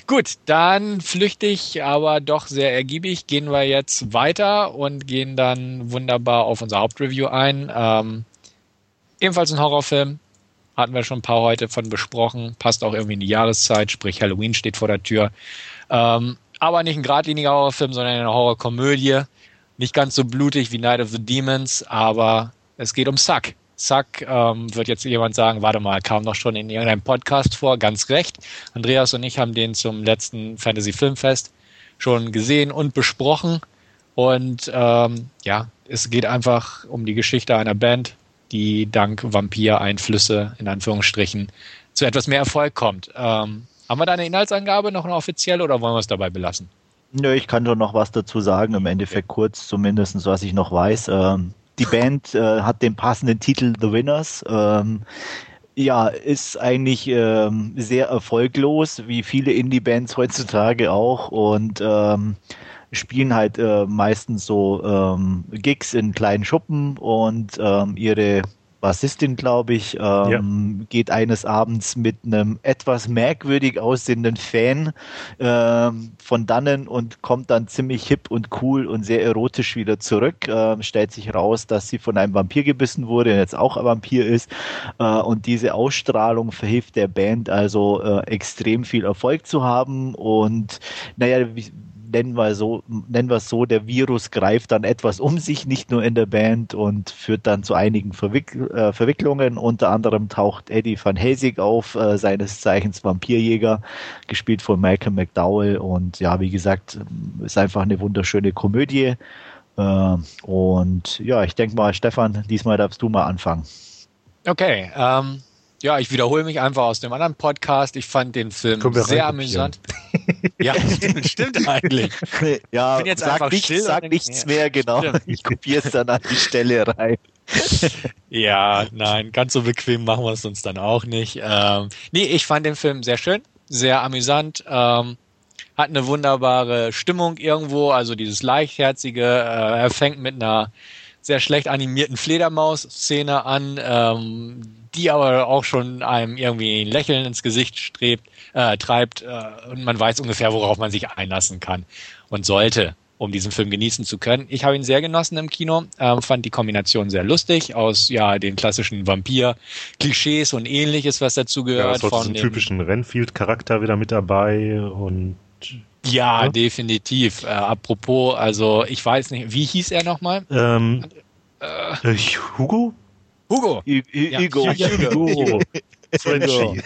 Gut, dann flüchtig, aber doch sehr ergiebig, gehen wir jetzt weiter und gehen dann wunderbar auf unser Hauptreview ein. Ähm, ebenfalls ein Horrorfilm, hatten wir schon ein paar heute von besprochen, passt auch irgendwie in die Jahreszeit, sprich Halloween steht vor der Tür. Ähm, aber nicht ein geradliniger Horrorfilm, sondern eine Horrorkomödie. Nicht ganz so blutig wie Night of the Demons, aber es geht um Suck. Suck ähm, wird jetzt jemand sagen, warte mal, kam doch schon in irgendeinem Podcast vor, ganz recht. Andreas und ich haben den zum letzten Fantasy Filmfest schon gesehen und besprochen. Und ähm, ja, es geht einfach um die Geschichte einer Band, die dank Vampir-Einflüsse in Anführungsstrichen zu etwas mehr Erfolg kommt. Ähm, haben wir da eine Inhaltsangabe noch eine offizielle oder wollen wir es dabei belassen? Nö, ich kann schon noch was dazu sagen, im Endeffekt okay. kurz zumindest, was ich noch weiß. Ähm, die Band äh, hat den passenden Titel The Winners. Ähm, ja, ist eigentlich ähm, sehr erfolglos, wie viele Indie-Bands heutzutage auch und ähm, spielen halt äh, meistens so ähm, Gigs in kleinen Schuppen und ähm, ihre Bassistin, glaube ich, ähm, ja. geht eines Abends mit einem etwas merkwürdig aussehenden Fan ähm, von dannen und kommt dann ziemlich hip und cool und sehr erotisch wieder zurück. Ähm, stellt sich raus, dass sie von einem Vampir gebissen wurde und jetzt auch ein Vampir ist. Äh, und diese Ausstrahlung verhilft der Band also äh, extrem viel Erfolg zu haben. Und naja, wie, nennen wir so, nennen wir es so, der Virus greift dann etwas um sich, nicht nur in der Band und führt dann zu einigen Verwick äh, Verwicklungen. Unter anderem taucht Eddie Van Helsing auf, äh, seines Zeichens Vampirjäger, gespielt von Malcolm McDowell. Und ja, wie gesagt, ist einfach eine wunderschöne Komödie. Äh, und ja, ich denke mal, Stefan, diesmal darfst du mal anfangen. Okay, ähm, ja, ich wiederhole mich einfach aus dem anderen Podcast. Ich fand den Film sehr amüsant. ja, stimmt, stimmt eigentlich. Ja, ich bin jetzt sag einfach nichts, still sag nichts mehr, genau. Stimmt. Ich kopiere es dann an die Stelle rein. ja, nein, ganz so bequem machen wir es uns dann auch nicht. Ähm, nee, ich fand den Film sehr schön, sehr amüsant. Ähm, hat eine wunderbare Stimmung irgendwo, also dieses leichtherzige, äh, er fängt mit einer sehr schlecht animierten Fledermaus-Szene an, ähm, die aber auch schon einem irgendwie ein Lächeln ins Gesicht strebt, äh, treibt äh, und man weiß ungefähr, worauf man sich einlassen kann und sollte, um diesen Film genießen zu können. Ich habe ihn sehr genossen im Kino, äh, fand die Kombination sehr lustig aus ja den klassischen Vampir-Klischees und ähnliches, was dazu gehört. Ja, von diesen typischen Renfield-Charakter wieder mit dabei und ja, ja, definitiv. Äh, apropos, also ich weiß nicht, wie hieß er nochmal? Ähm, äh, Hugo? Hugo. I I ja. Hugo. Hugo. Frenchie.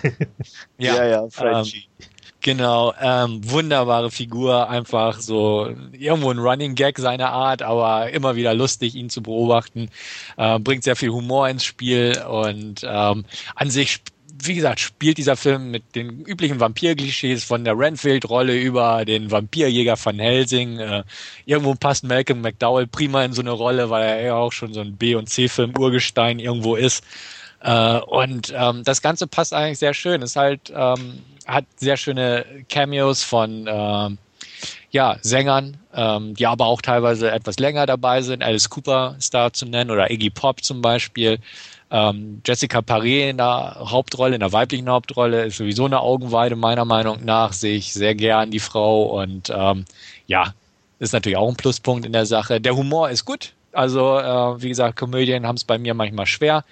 Ja, ja, ja Frenchie. Ähm, Genau, ähm, wunderbare Figur, einfach so irgendwo ein Running Gag seiner Art, aber immer wieder lustig, ihn zu beobachten. Äh, bringt sehr viel Humor ins Spiel und ähm, an sich wie gesagt, spielt dieser Film mit den üblichen Vampir-Klischees von der Renfield-Rolle über den Vampirjäger von Helsing. Äh, irgendwo passt Malcolm McDowell prima in so eine Rolle, weil er ja auch schon so ein B- und C-Film Urgestein irgendwo ist. Äh, und ähm, das Ganze passt eigentlich sehr schön. Es halt ähm, hat sehr schöne Cameos von äh, ja, Sängern, ähm, die aber auch teilweise etwas länger dabei sind. Alice Cooper ist da zu nennen oder Iggy Pop zum Beispiel. Ähm, Jessica Paré in der Hauptrolle, in der weiblichen Hauptrolle, ist sowieso eine Augenweide meiner Meinung nach, sehe ich sehr gern die Frau und ähm, ja, ist natürlich auch ein Pluspunkt in der Sache. Der Humor ist gut, also äh, wie gesagt, Komödien haben es bei mir manchmal schwer.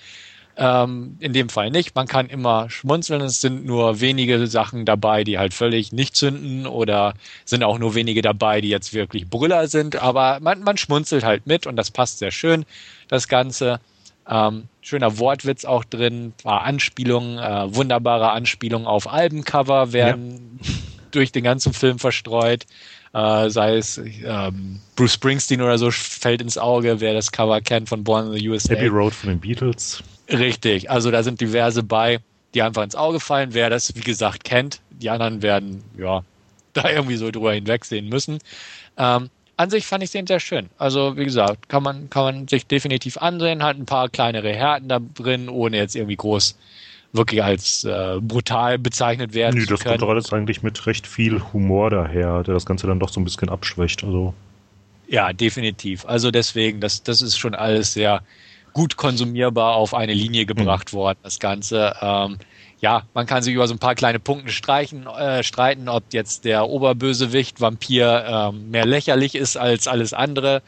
Ähm, in dem Fall nicht. Man kann immer schmunzeln. Es sind nur wenige Sachen dabei, die halt völlig nicht zünden oder sind auch nur wenige dabei, die jetzt wirklich Brüller sind. Aber man, man schmunzelt halt mit und das passt sehr schön, das Ganze. Ähm, schöner Wortwitz auch drin, paar Anspielungen, äh, wunderbare Anspielungen auf Albencover werden ja. durch den ganzen Film verstreut. Äh, sei es ähm, Bruce Springsteen oder so fällt ins Auge, wer das Cover kennt von Born in the USA. Abbey Road von den Beatles. Richtig, also da sind diverse bei, die einfach ins Auge fallen. Wer das, wie gesagt, kennt, die anderen werden, ja, da irgendwie so drüber hinwegsehen müssen. Ähm, an sich fand ich den sehr schön. Also, wie gesagt, kann man, kann man sich definitiv ansehen, hat ein paar kleinere Härten da drin, ohne jetzt irgendwie groß wirklich als äh, brutal bezeichnet werden Nö, das kommt doch alles eigentlich mit recht viel Humor daher, der das Ganze dann doch so ein bisschen abschwächt. Also. Ja, definitiv. Also deswegen, das, das ist schon alles sehr, gut konsumierbar auf eine Linie gebracht mhm. worden, das Ganze. Ähm, ja, man kann sich über so ein paar kleine Punkte streichen, äh, streiten, ob jetzt der Oberbösewicht Vampir ähm, mehr lächerlich ist als alles andere.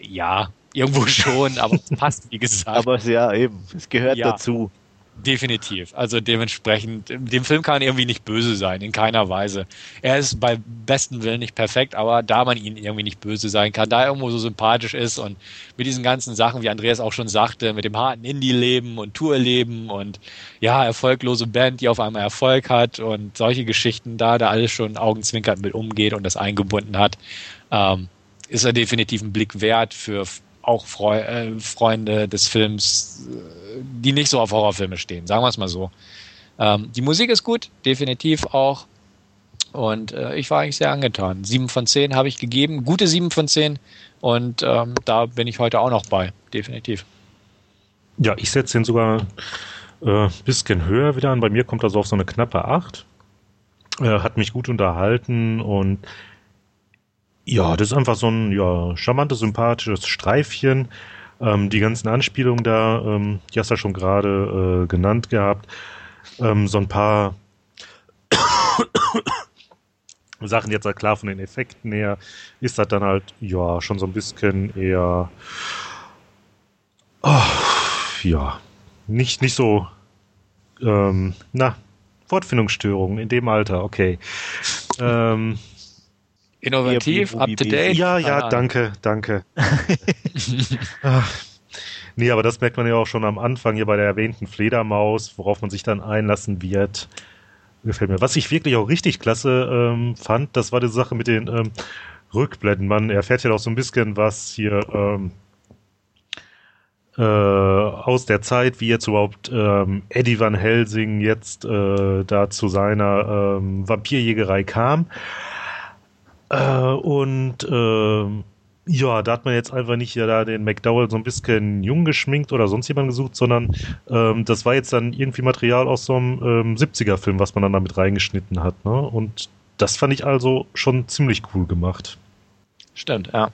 Ja, irgendwo schon, aber es passt, wie gesagt. Aber ja, eben, es gehört ja. dazu. Definitiv. Also dementsprechend, dem Film kann irgendwie nicht böse sein, in keiner Weise. Er ist bei besten Willen nicht perfekt, aber da man ihn irgendwie nicht böse sein kann, da er irgendwo so sympathisch ist und mit diesen ganzen Sachen, wie Andreas auch schon sagte, mit dem harten Indie-Leben und Tour-Leben und ja, erfolglose Band, die auf einmal Erfolg hat und solche Geschichten da, da alles schon augenzwinkert mit umgeht und das eingebunden hat, ähm, ist er definitiv ein Blick wert für auch Freu äh, Freunde des Films, äh, die nicht so auf Horrorfilme stehen, sagen wir es mal so. Ähm, die Musik ist gut, definitiv auch. Und äh, ich war eigentlich sehr angetan. Sieben von zehn habe ich gegeben, gute sieben von zehn. Und ähm, da bin ich heute auch noch bei, definitiv. Ja, ich setze den sogar ein äh, bisschen höher wieder an. Bei mir kommt er so auf so eine knappe acht. Äh, hat mich gut unterhalten und ja, das ist einfach so ein ja, charmantes, sympathisches Streifchen. Ähm, die ganzen Anspielungen da, ähm, die hast du ja schon gerade äh, genannt gehabt. Ähm, so ein paar Sachen jetzt halt klar von den Effekten her, ist das dann halt, ja, schon so ein bisschen eher, oh, ja, nicht, nicht so, ähm, na, Wortfindungsstörungen in dem Alter, okay. Ähm, Innovativ, up to date. Ja, ja, danke, danke. nee, aber das merkt man ja auch schon am Anfang hier bei der erwähnten Fledermaus, worauf man sich dann einlassen wird. Gefällt mir. Was ich wirklich auch richtig klasse ähm, fand, das war die Sache mit den ähm, Rückblenden. Man erfährt ja auch so ein bisschen was hier ähm, äh, aus der Zeit, wie jetzt überhaupt ähm, Eddie Van Helsing jetzt äh, da zu seiner ähm, Vampirjägerei kam. Und äh, ja, da hat man jetzt einfach nicht ja da den McDowell so ein bisschen jung geschminkt oder sonst jemand gesucht, sondern ähm, das war jetzt dann irgendwie Material aus so einem ähm, 70er-Film, was man dann damit reingeschnitten hat. Ne? Und das fand ich also schon ziemlich cool gemacht. Stimmt, ja.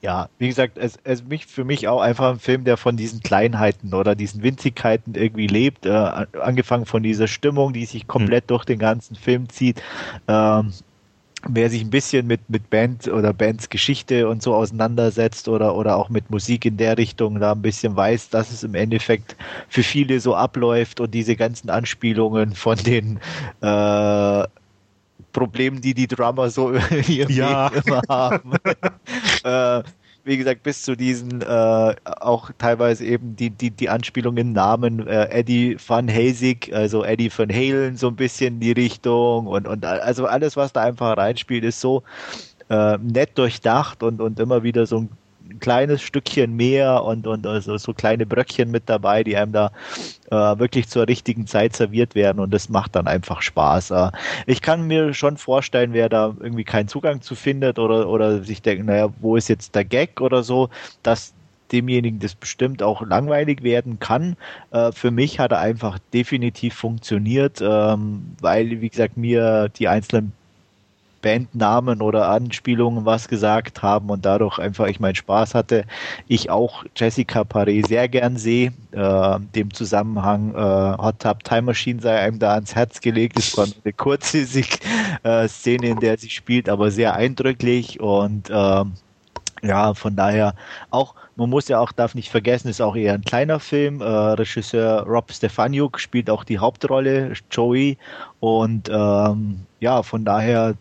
Ja, wie gesagt, es, es mich für mich auch einfach ein Film, der von diesen Kleinheiten oder diesen Winzigkeiten irgendwie lebt. Äh, angefangen von dieser Stimmung, die sich komplett hm. durch den ganzen Film zieht. Ähm, wer sich ein bisschen mit, mit Band oder Bands Geschichte und so auseinandersetzt oder, oder auch mit Musik in der Richtung da ein bisschen weiß, dass es im Endeffekt für viele so abläuft und diese ganzen Anspielungen von den äh, Problemen, die die Drummer so ja. immer haben. äh, wie gesagt, bis zu diesen äh, auch teilweise eben die, die, die Anspielungen Namen äh, Eddie Van Hazig, also Eddie Van Halen so ein bisschen in die Richtung und, und also alles, was da einfach reinspielt, ist so äh, nett durchdacht und, und immer wieder so ein ein kleines Stückchen mehr und, und also so kleine Bröckchen mit dabei, die einem da äh, wirklich zur richtigen Zeit serviert werden und das macht dann einfach Spaß. Äh, ich kann mir schon vorstellen, wer da irgendwie keinen Zugang zu findet oder, oder sich denkt, naja, wo ist jetzt der Gag oder so, dass demjenigen das bestimmt auch langweilig werden kann. Äh, für mich hat er einfach definitiv funktioniert, ähm, weil, wie gesagt, mir die einzelnen Bandnamen oder Anspielungen was gesagt haben und dadurch einfach ich meinen Spaß hatte. Ich auch Jessica Paré sehr gern sehe. Äh, dem Zusammenhang äh, Hot Tub Time Machine sei einem da ans Herz gelegt. Es war eine kurze äh, Szene, in der sie spielt, aber sehr eindrücklich und äh, ja, von daher auch, man muss ja auch, darf nicht vergessen, ist auch eher ein kleiner Film. Äh, Regisseur Rob Stefaniuk spielt auch die Hauptrolle, Joey. Und ähm, ja, von daher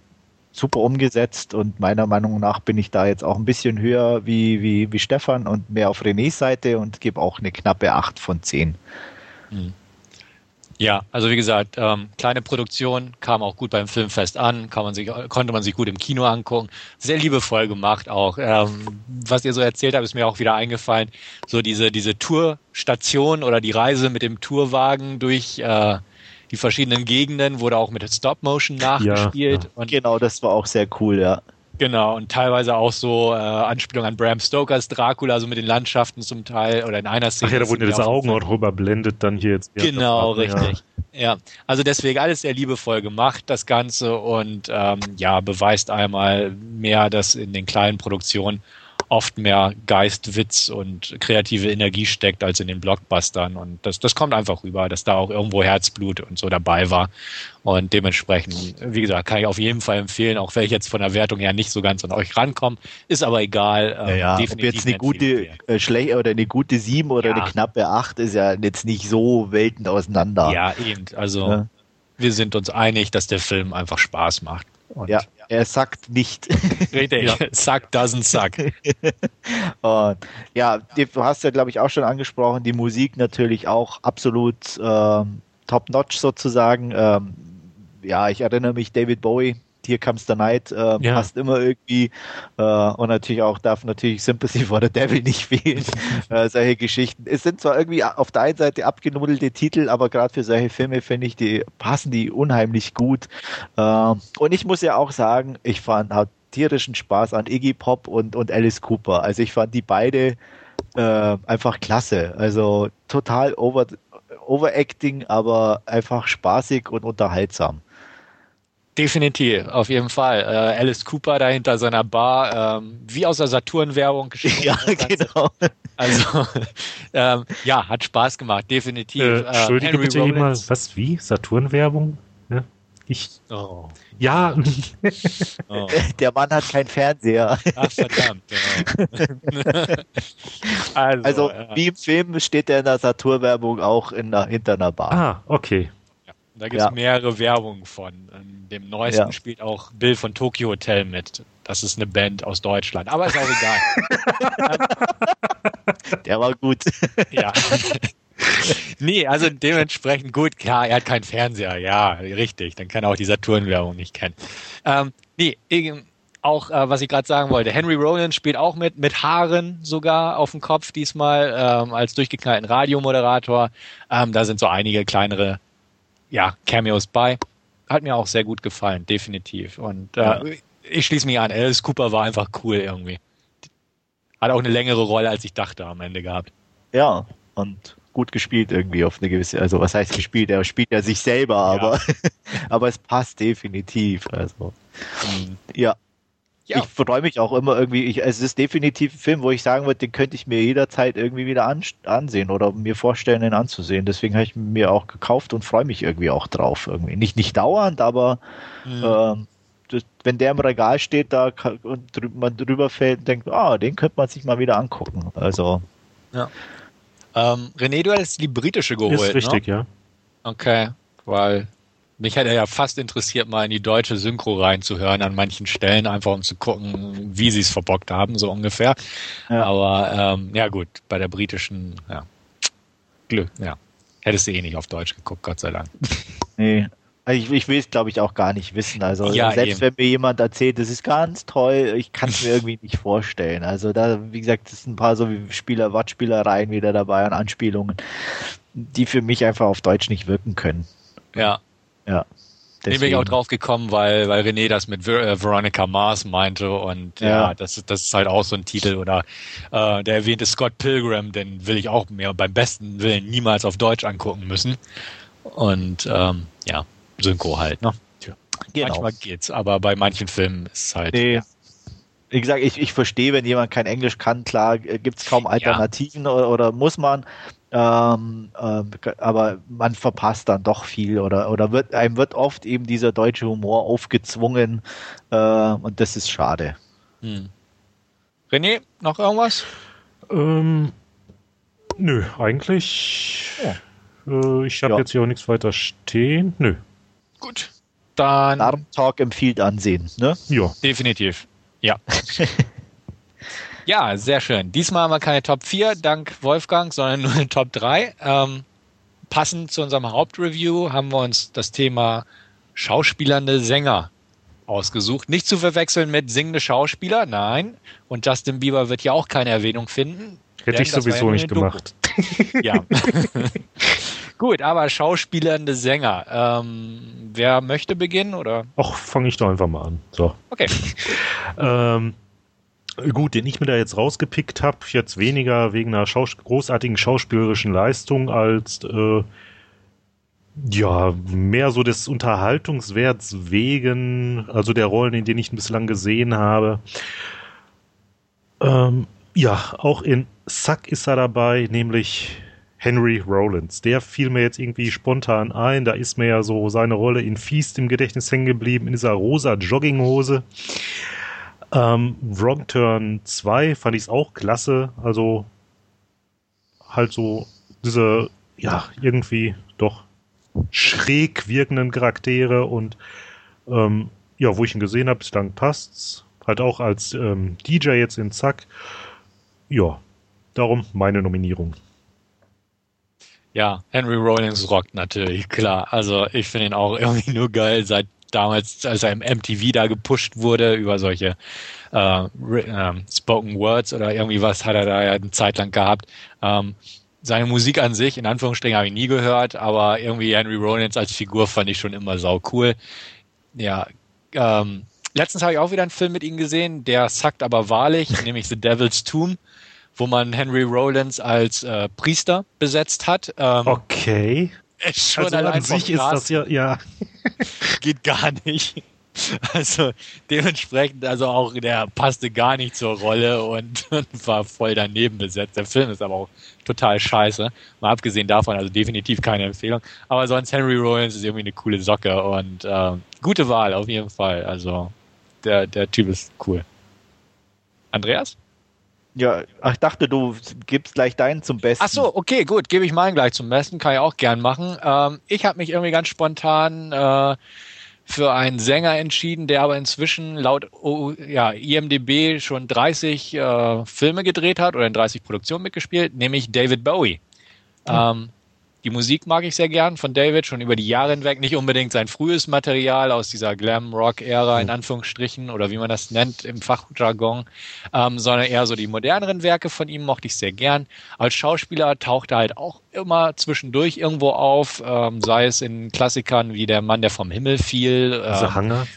super umgesetzt und meiner Meinung nach bin ich da jetzt auch ein bisschen höher wie, wie, wie Stefan und mehr auf Renés Seite und gebe auch eine knappe 8 von 10. Hm. Ja, also wie gesagt, ähm, kleine Produktion, kam auch gut beim Filmfest an, kann man sich, konnte man sich gut im Kino angucken. Sehr liebevoll gemacht auch. Ähm, was ihr so erzählt habt, ist mir auch wieder eingefallen. So diese, diese Tourstation oder die Reise mit dem Tourwagen durch äh, die verschiedenen Gegenden wurde auch mit Stop-Motion nachgespielt. Ja, und genau, das war auch sehr cool, ja. Genau, und teilweise auch so äh, Anspielung an Bram Stokers Dracula, so mit den Landschaften zum Teil oder in einer Szene. Ach ja, da wurden ja das Augen auch rüberblendet dann hier jetzt. Genau, richtig. Ja. ja. also deswegen alles sehr liebevoll gemacht, das Ganze und ähm, ja, beweist einmal mehr, dass in den kleinen Produktionen oft mehr Geist, Witz und kreative Energie steckt als in den Blockbustern. Und das, das kommt einfach rüber, dass da auch irgendwo Herzblut und so dabei war. Und dementsprechend, wie gesagt, kann ich auf jeden Fall empfehlen, auch wenn ich jetzt von der Wertung her nicht so ganz an euch rankomme, ist aber egal. Ähm, ja, ja. ob jetzt eine gute äh, oder eine gute 7 oder ja. eine knappe 8 ist ja jetzt nicht so weltend auseinander. Ja, eben. Also ja. wir sind uns einig, dass der Film einfach Spaß macht. Und ja, er sagt nicht. Richtig, ja. suck doesn't suck. Und, ja, du hast ja, glaube ich, auch schon angesprochen, die Musik natürlich auch absolut ähm, top-notch sozusagen. Ähm, ja, ich erinnere mich, David Bowie Here Comes the Night äh, ja. passt immer irgendwie äh, und natürlich auch darf natürlich Sympathy for the Devil nicht fehlen. äh, solche Geschichten. Es sind zwar irgendwie auf der einen Seite abgenuddelte Titel, aber gerade für solche Filme finde ich, die passen die unheimlich gut. Äh, und ich muss ja auch sagen, ich fand hat tierischen Spaß an Iggy Pop und, und Alice Cooper. Also ich fand die beide äh, einfach klasse. Also total over, overacting, aber einfach spaßig und unterhaltsam. Definitiv, auf jeden Fall. Äh, Alice Cooper da hinter seiner Bar, ähm, wie aus der Saturn-Werbung geschrieben. Ja, genau. Also, ähm, ja, hat Spaß gemacht, definitiv. Äh, äh Entschuldige bitte immer, was, wie? Saturn-Werbung? Ja, ich. Oh. Ja. Oh. Der Mann hat keinen Fernseher. Ach, verdammt. Genau. also, also ja. wie im Film steht er in der Saturn-Werbung auch in der, hinter einer Bar. Ah, okay. Da gibt es ja. mehrere Werbungen von. In dem neuesten ja. spielt auch Bill von Tokyo Hotel mit. Das ist eine Band aus Deutschland. Aber ist auch egal. Der war gut. ja. nee, also dementsprechend gut. Klar, er hat keinen Fernseher. Ja, richtig. Dann kann er auch die Saturn-Werbung nicht kennen. Ähm, nee, auch, äh, was ich gerade sagen wollte, Henry Rollins spielt auch mit, mit Haaren sogar auf dem Kopf diesmal, ähm, als durchgeknallten Radiomoderator. Ähm, da sind so einige kleinere ja, Cameos bei. Hat mir auch sehr gut gefallen, definitiv. Und äh, ja. ich schließe mich an, Alice Cooper war einfach cool irgendwie. Hat auch eine längere Rolle, als ich dachte, am Ende gehabt. Ja, und gut gespielt irgendwie auf eine gewisse, also was heißt gespielt? Er spielt ja sich selber, aber, ja. aber es passt definitiv. Also, mhm. ja. Ja. Ich freue mich auch immer irgendwie. Ich, es ist definitiv ein Film, wo ich sagen würde, den könnte ich mir jederzeit irgendwie wieder an, ansehen oder mir vorstellen, den anzusehen. Deswegen habe ich mir auch gekauft und freue mich irgendwie auch drauf. Irgendwie. Nicht, nicht dauernd, aber mhm. ähm, das, wenn der im Regal steht da und man drüber fällt und denkt, ah, den könnte man sich mal wieder angucken. Also. Ja. Ähm, René, du hast die britische geholt. Ist richtig, ne? ja. Okay, weil Mich hätte ja fast interessiert, mal in die deutsche Synchro reinzuhören an manchen Stellen, einfach um zu gucken, wie sie es verbockt haben, so ungefähr. Ja. Aber ähm, ja gut, bei der britischen, ja, Glück, ja. Hättest du eh nicht auf Deutsch geguckt, Gott sei Dank. Nee, also ich, ich will es, glaube ich, auch gar nicht wissen. Also ja, selbst eben. wenn mir jemand erzählt, das ist ganz toll, ich kann es mir irgendwie nicht vorstellen. Also da, wie gesagt, es sind ein paar so Spieler, Wortspielereien wieder dabei und Anspielungen, die für mich einfach auf Deutsch nicht wirken können. Ja. Ja. Deswegen. bin ich auch drauf gekommen, weil, weil René das mit Ver äh, Veronica Mars meinte und ja, ja das, das ist halt auch so ein Titel oder äh, der erwähnte Scott Pilgrim, den will ich auch mir beim besten Willen niemals auf Deutsch angucken müssen. Und ähm, ja, Synchro halt, ne? Tja. Genau. Manchmal geht's, aber bei manchen Filmen ist es halt. Nee. Wie gesagt, ich, ich verstehe, wenn jemand kein Englisch kann, klar, äh, gibt es kaum Alternativen ja. oder, oder, muss man. Ähm, äh, aber man verpasst dann doch viel oder, oder wird, einem wird oft eben dieser deutsche Humor aufgezwungen äh, und das ist schade. Hm. René, noch irgendwas? Ähm, nö, eigentlich. Ja. Äh, ich habe ja. jetzt hier auch nichts weiter stehen. Nö. Gut. Dann. Darmtalk empfiehlt ansehen, ne? Ja. Definitiv. Ja. ja, sehr schön. Diesmal haben wir keine Top 4, dank Wolfgang, sondern nur eine Top 3. Ähm, passend zu unserem Hauptreview haben wir uns das Thema schauspielernde Sänger ausgesucht. Nicht zu verwechseln mit singende Schauspieler, nein. Und Justin Bieber wird ja auch keine Erwähnung finden. Hätte ich sowieso ja nicht gemacht. ja. Gut, aber schauspielernde Sänger. Ähm, wer möchte beginnen oder? Ach, fange ich doch einfach mal an. So. Okay. ähm, gut, den ich mir da jetzt rausgepickt habe, jetzt weniger wegen einer Schaus großartigen schauspielerischen Leistung als äh, ja, mehr so des Unterhaltungswerts wegen, also der Rollen, in denen ich ihn bislang gesehen habe. Ähm, ja, auch in Suck ist er dabei, nämlich Henry Rollins. Der fiel mir jetzt irgendwie spontan ein. Da ist mir ja so seine Rolle in Feast im Gedächtnis hängen geblieben, in dieser rosa Jogginghose. Ähm, Wrong Turn 2 fand ich es auch klasse. Also halt so diese, ja, irgendwie doch schräg wirkenden Charaktere und ähm, ja, wo ich ihn gesehen habe, bislang passt's. Halt auch als ähm, DJ jetzt in Zack. Ja, darum meine Nominierung. Ja, Henry Rollins rockt natürlich, klar. Also ich finde ihn auch irgendwie nur geil, seit damals, als er im MTV da gepusht wurde über solche äh, äh, Spoken Words oder irgendwie was hat er da ja eine Zeit lang gehabt. Ähm, seine Musik an sich, in Anführungsstrichen, habe ich nie gehört, aber irgendwie Henry Rollins als Figur fand ich schon immer sau cool. Ja, ähm, letztens habe ich auch wieder einen Film mit ihm gesehen, der sackt aber wahrlich, nämlich The Devil's Tomb wo man Henry Rollins als äh, Priester besetzt hat. Ähm, okay. Schon also an sich ist das ja, ja. Geht gar nicht. Also dementsprechend, also auch der passte gar nicht zur Rolle und, und, war voll daneben besetzt. Der Film ist aber auch total scheiße. Mal abgesehen davon, also definitiv keine Empfehlung. Aber sonst Henry Rollins ist irgendwie eine coole Socke und äh, gute Wahl auf jeden Fall. Also der, der Typ ist cool. Andreas? Ja, ich dachte, du gibst gleich deinen zum Besten. Ach so, okay, gut, gebe ich meinen gleich zum Besten, kann ich auch gern machen. Ähm, ich habe mich irgendwie ganz spontan äh, für einen Sänger entschieden, der aber inzwischen laut ja, IMDB schon 30 äh, Filme gedreht hat oder in 30 Produktionen mitgespielt, nämlich David Bowie. Mhm. Ähm, die Musik mag ich sehr gern von David, schon über die Jahre hinweg. Nicht unbedingt sein frühes Material aus dieser Glam-Rock-Ära in Anführungsstrichen oder wie man das nennt im Fachjargon, ähm, sondern eher so die moderneren Werke von ihm mochte ich sehr gern. Als Schauspieler taucht er halt auch immer zwischendurch irgendwo auf, ähm, sei es in Klassikern wie Der Mann, der vom Himmel fiel. Ähm, The Hunger.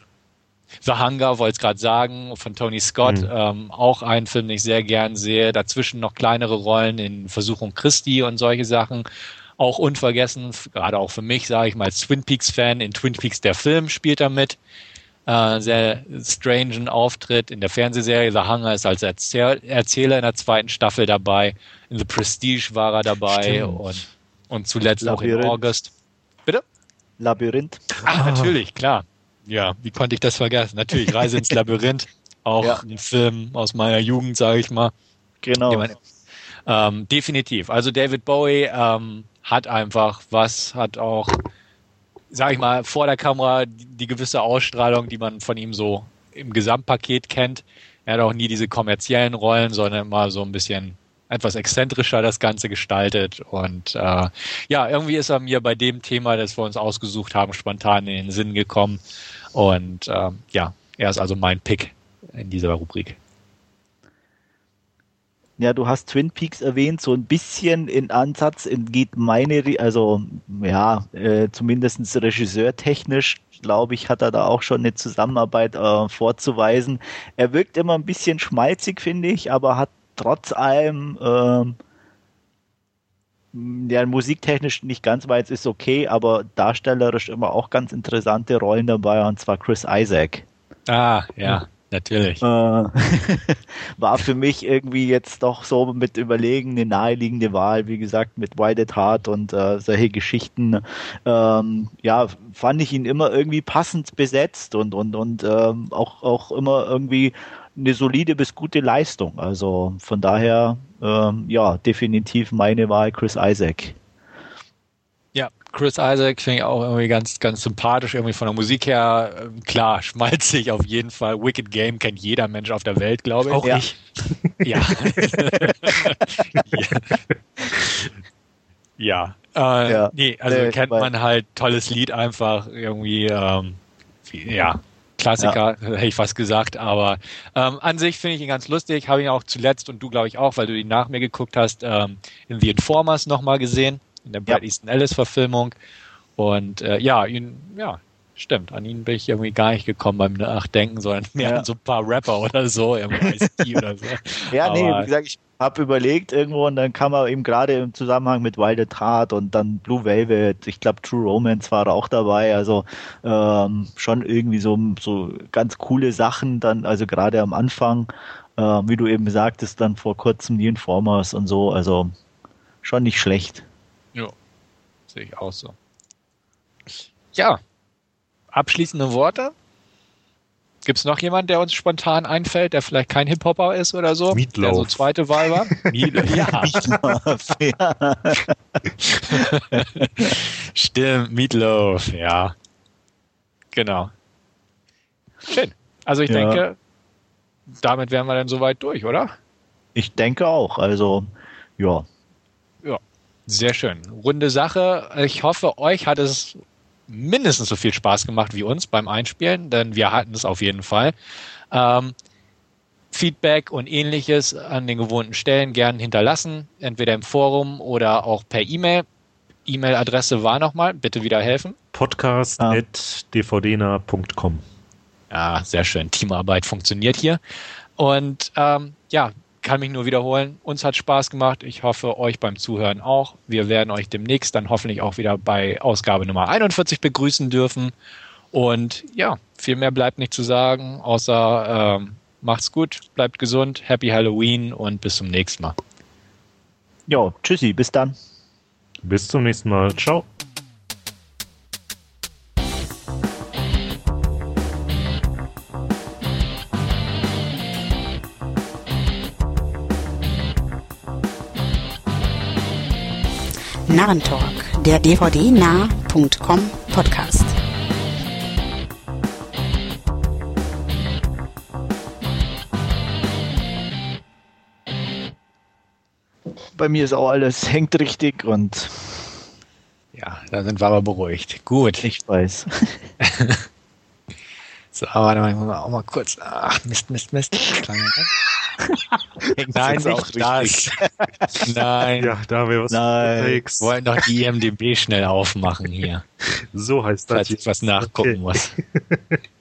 The Hunger, wollte es gerade sagen, von Tony Scott, mhm. ähm, auch ein Film, den ich sehr gern sehe. Dazwischen noch kleinere Rollen in Versuchung Christi und solche Sachen. Auch unvergessen, gerade auch für mich, sage ich mal, als Twin Peaks-Fan, in Twin Peaks der Film spielt er mit. Äh, sehr strangen Auftritt in der Fernsehserie. The Hunger ist als Erzähl Erzähler in der zweiten Staffel dabei. In The Prestige war er dabei und, und zuletzt Labyrinth. auch in August. Bitte? Labyrinth. Ach, natürlich, klar. Ja, wie konnte ich das vergessen? Natürlich, Reise ins Labyrinth. Auch ja. ein Film aus meiner Jugend, sage ich mal. Genau. ähm, definitiv. Also David Bowie ähm, hat einfach was, hat auch sag ich mal, vor der Kamera die, gewisse Ausstrahlung, die man von ihm so im Gesamtpaket kennt. Er hat auch nie diese kommerziellen Rollen, sondern immer so ein bisschen etwas exzentrischer das Ganze gestaltet. Und äh, ja, irgendwie ist er mir bei dem Thema, das wir uns ausgesucht haben, spontan in den Sinn gekommen. Und äh, ja, er ist also mein Pick in dieser Rubrik. Ja, du hast Twin Peaks erwähnt, so ein bisschen in Ansatz geht meine, also ja, äh, zumindest regisseurtechnisch, glaube ich, hat er da auch schon eine Zusammenarbeit äh, vorzuweisen. Er wirkt immer ein bisschen schmalzig, finde ich, aber hat trotz allem ähm, ja, musiktechnisch nicht ganz weit ist okay, aber darstellerisch immer auch ganz interessante Rollen dabei, und zwar Chris Isaac. Ah, ja. Natürlich. Äh, war für mich irgendwie jetzt doch so mit Überlegen eine naheliegende Wahl, wie gesagt, mit White at Heart und äh, solche Geschichten. Ähm, ja, fand ich ihn immer irgendwie passend besetzt und, und, und ähm, auch, auch immer irgendwie eine solide bis gute Leistung. Also von daher, ähm, ja, definitiv meine Wahl Chris Isaac. Chris Isaac finde ich auch irgendwie ganz, ganz sympathisch, irgendwie von der Musik her. Klar, schmalzig auf jeden Fall. Wicked Game kennt jeder Mensch auf der Welt, glaube ich. Auch ja. ich. Ja. ja. Äh, ja. Nee, also nee, kennt man halt tolles Lied einfach irgendwie, ähm, ja, Klassiker, ja. hätte ich fast gesagt, aber ähm, an sich finde ich ihn ganz lustig, habe ihn auch zuletzt und du glaube ich auch, weil du ihn nach mir geguckt hast, ähm, in The Informers nochmal gesehen in der Brad ja. Easton Ellis Verfilmung. Und äh, ja, ihn, ja, stimmt, an ihn bin ich irgendwie gar nicht gekommen beim Nachdenken, sondern mehr ja. an so ein paar Rapper oder so, irgendwie oder so. Ja, Aber, nee, wie gesagt, ich habe überlegt irgendwo und dann kam er eben gerade im Zusammenhang mit Wilde Tat und dann Blue Velvet, ich glaube True Romance war auch dabei, also ähm, schon irgendwie so, so ganz coole Sachen dann, also gerade am Anfang, äh, wie du eben sagtest, dann vor kurzem die Informers und so, also schon nicht schlecht. Ja, sehe ich auch so. Ja, abschließende Worte? Gibt es noch jemanden, der uns spontan einfällt, der vielleicht kein Hip-Hopper ist oder so? Meatloaf. Der so zweite Wahl war? ja. Meatloaf, ja. Stimmt, Meatloaf, ja. Genau. Schön. Also ich ja. denke, damit wären wir dann soweit durch, oder? Ich denke auch. Also, ja. Sehr schön. Runde Sache. Ich hoffe, euch hat es mindestens so viel Spaß gemacht wie uns beim Einspielen, denn wir hatten es auf jeden Fall. Ähm, Feedback und ähnliches an den gewohnten Stellen gern hinterlassen, entweder im Forum oder auch per E-Mail. E-Mail-Adresse war nochmal, bitte wieder helfen. podcast.dvdna.com. Ja, sehr schön. Teamarbeit funktioniert hier. Und ähm, ja, kann mich nur wiederholen. Uns hat Spaß gemacht. Ich hoffe, euch beim Zuhören auch. Wir werden euch demnächst dann hoffentlich auch wieder bei Ausgabe Nummer 41 begrüßen dürfen. Und ja, viel mehr bleibt nicht zu sagen, außer ähm, macht's gut, bleibt gesund, Happy Halloween und bis zum nächsten Mal. Ja, tschüssi, bis dann. Bis zum nächsten Mal. Ciao. Narrentalk, der dvd-nah.com Podcast. Bei mir ist auch alles hängt richtig und ja, da sind wir aber beruhigt. Gut. Ich weiß. so, warte mal, ich muss auch mal kurz. Ach, Mist, Mist, Mist. Nein, nicht das. Nein. Ja, da haben wir was Nein. unterwegs. Wollen doch die IMDB schnell aufmachen hier. So heißt das. Falls ich was nachgucken okay. muss.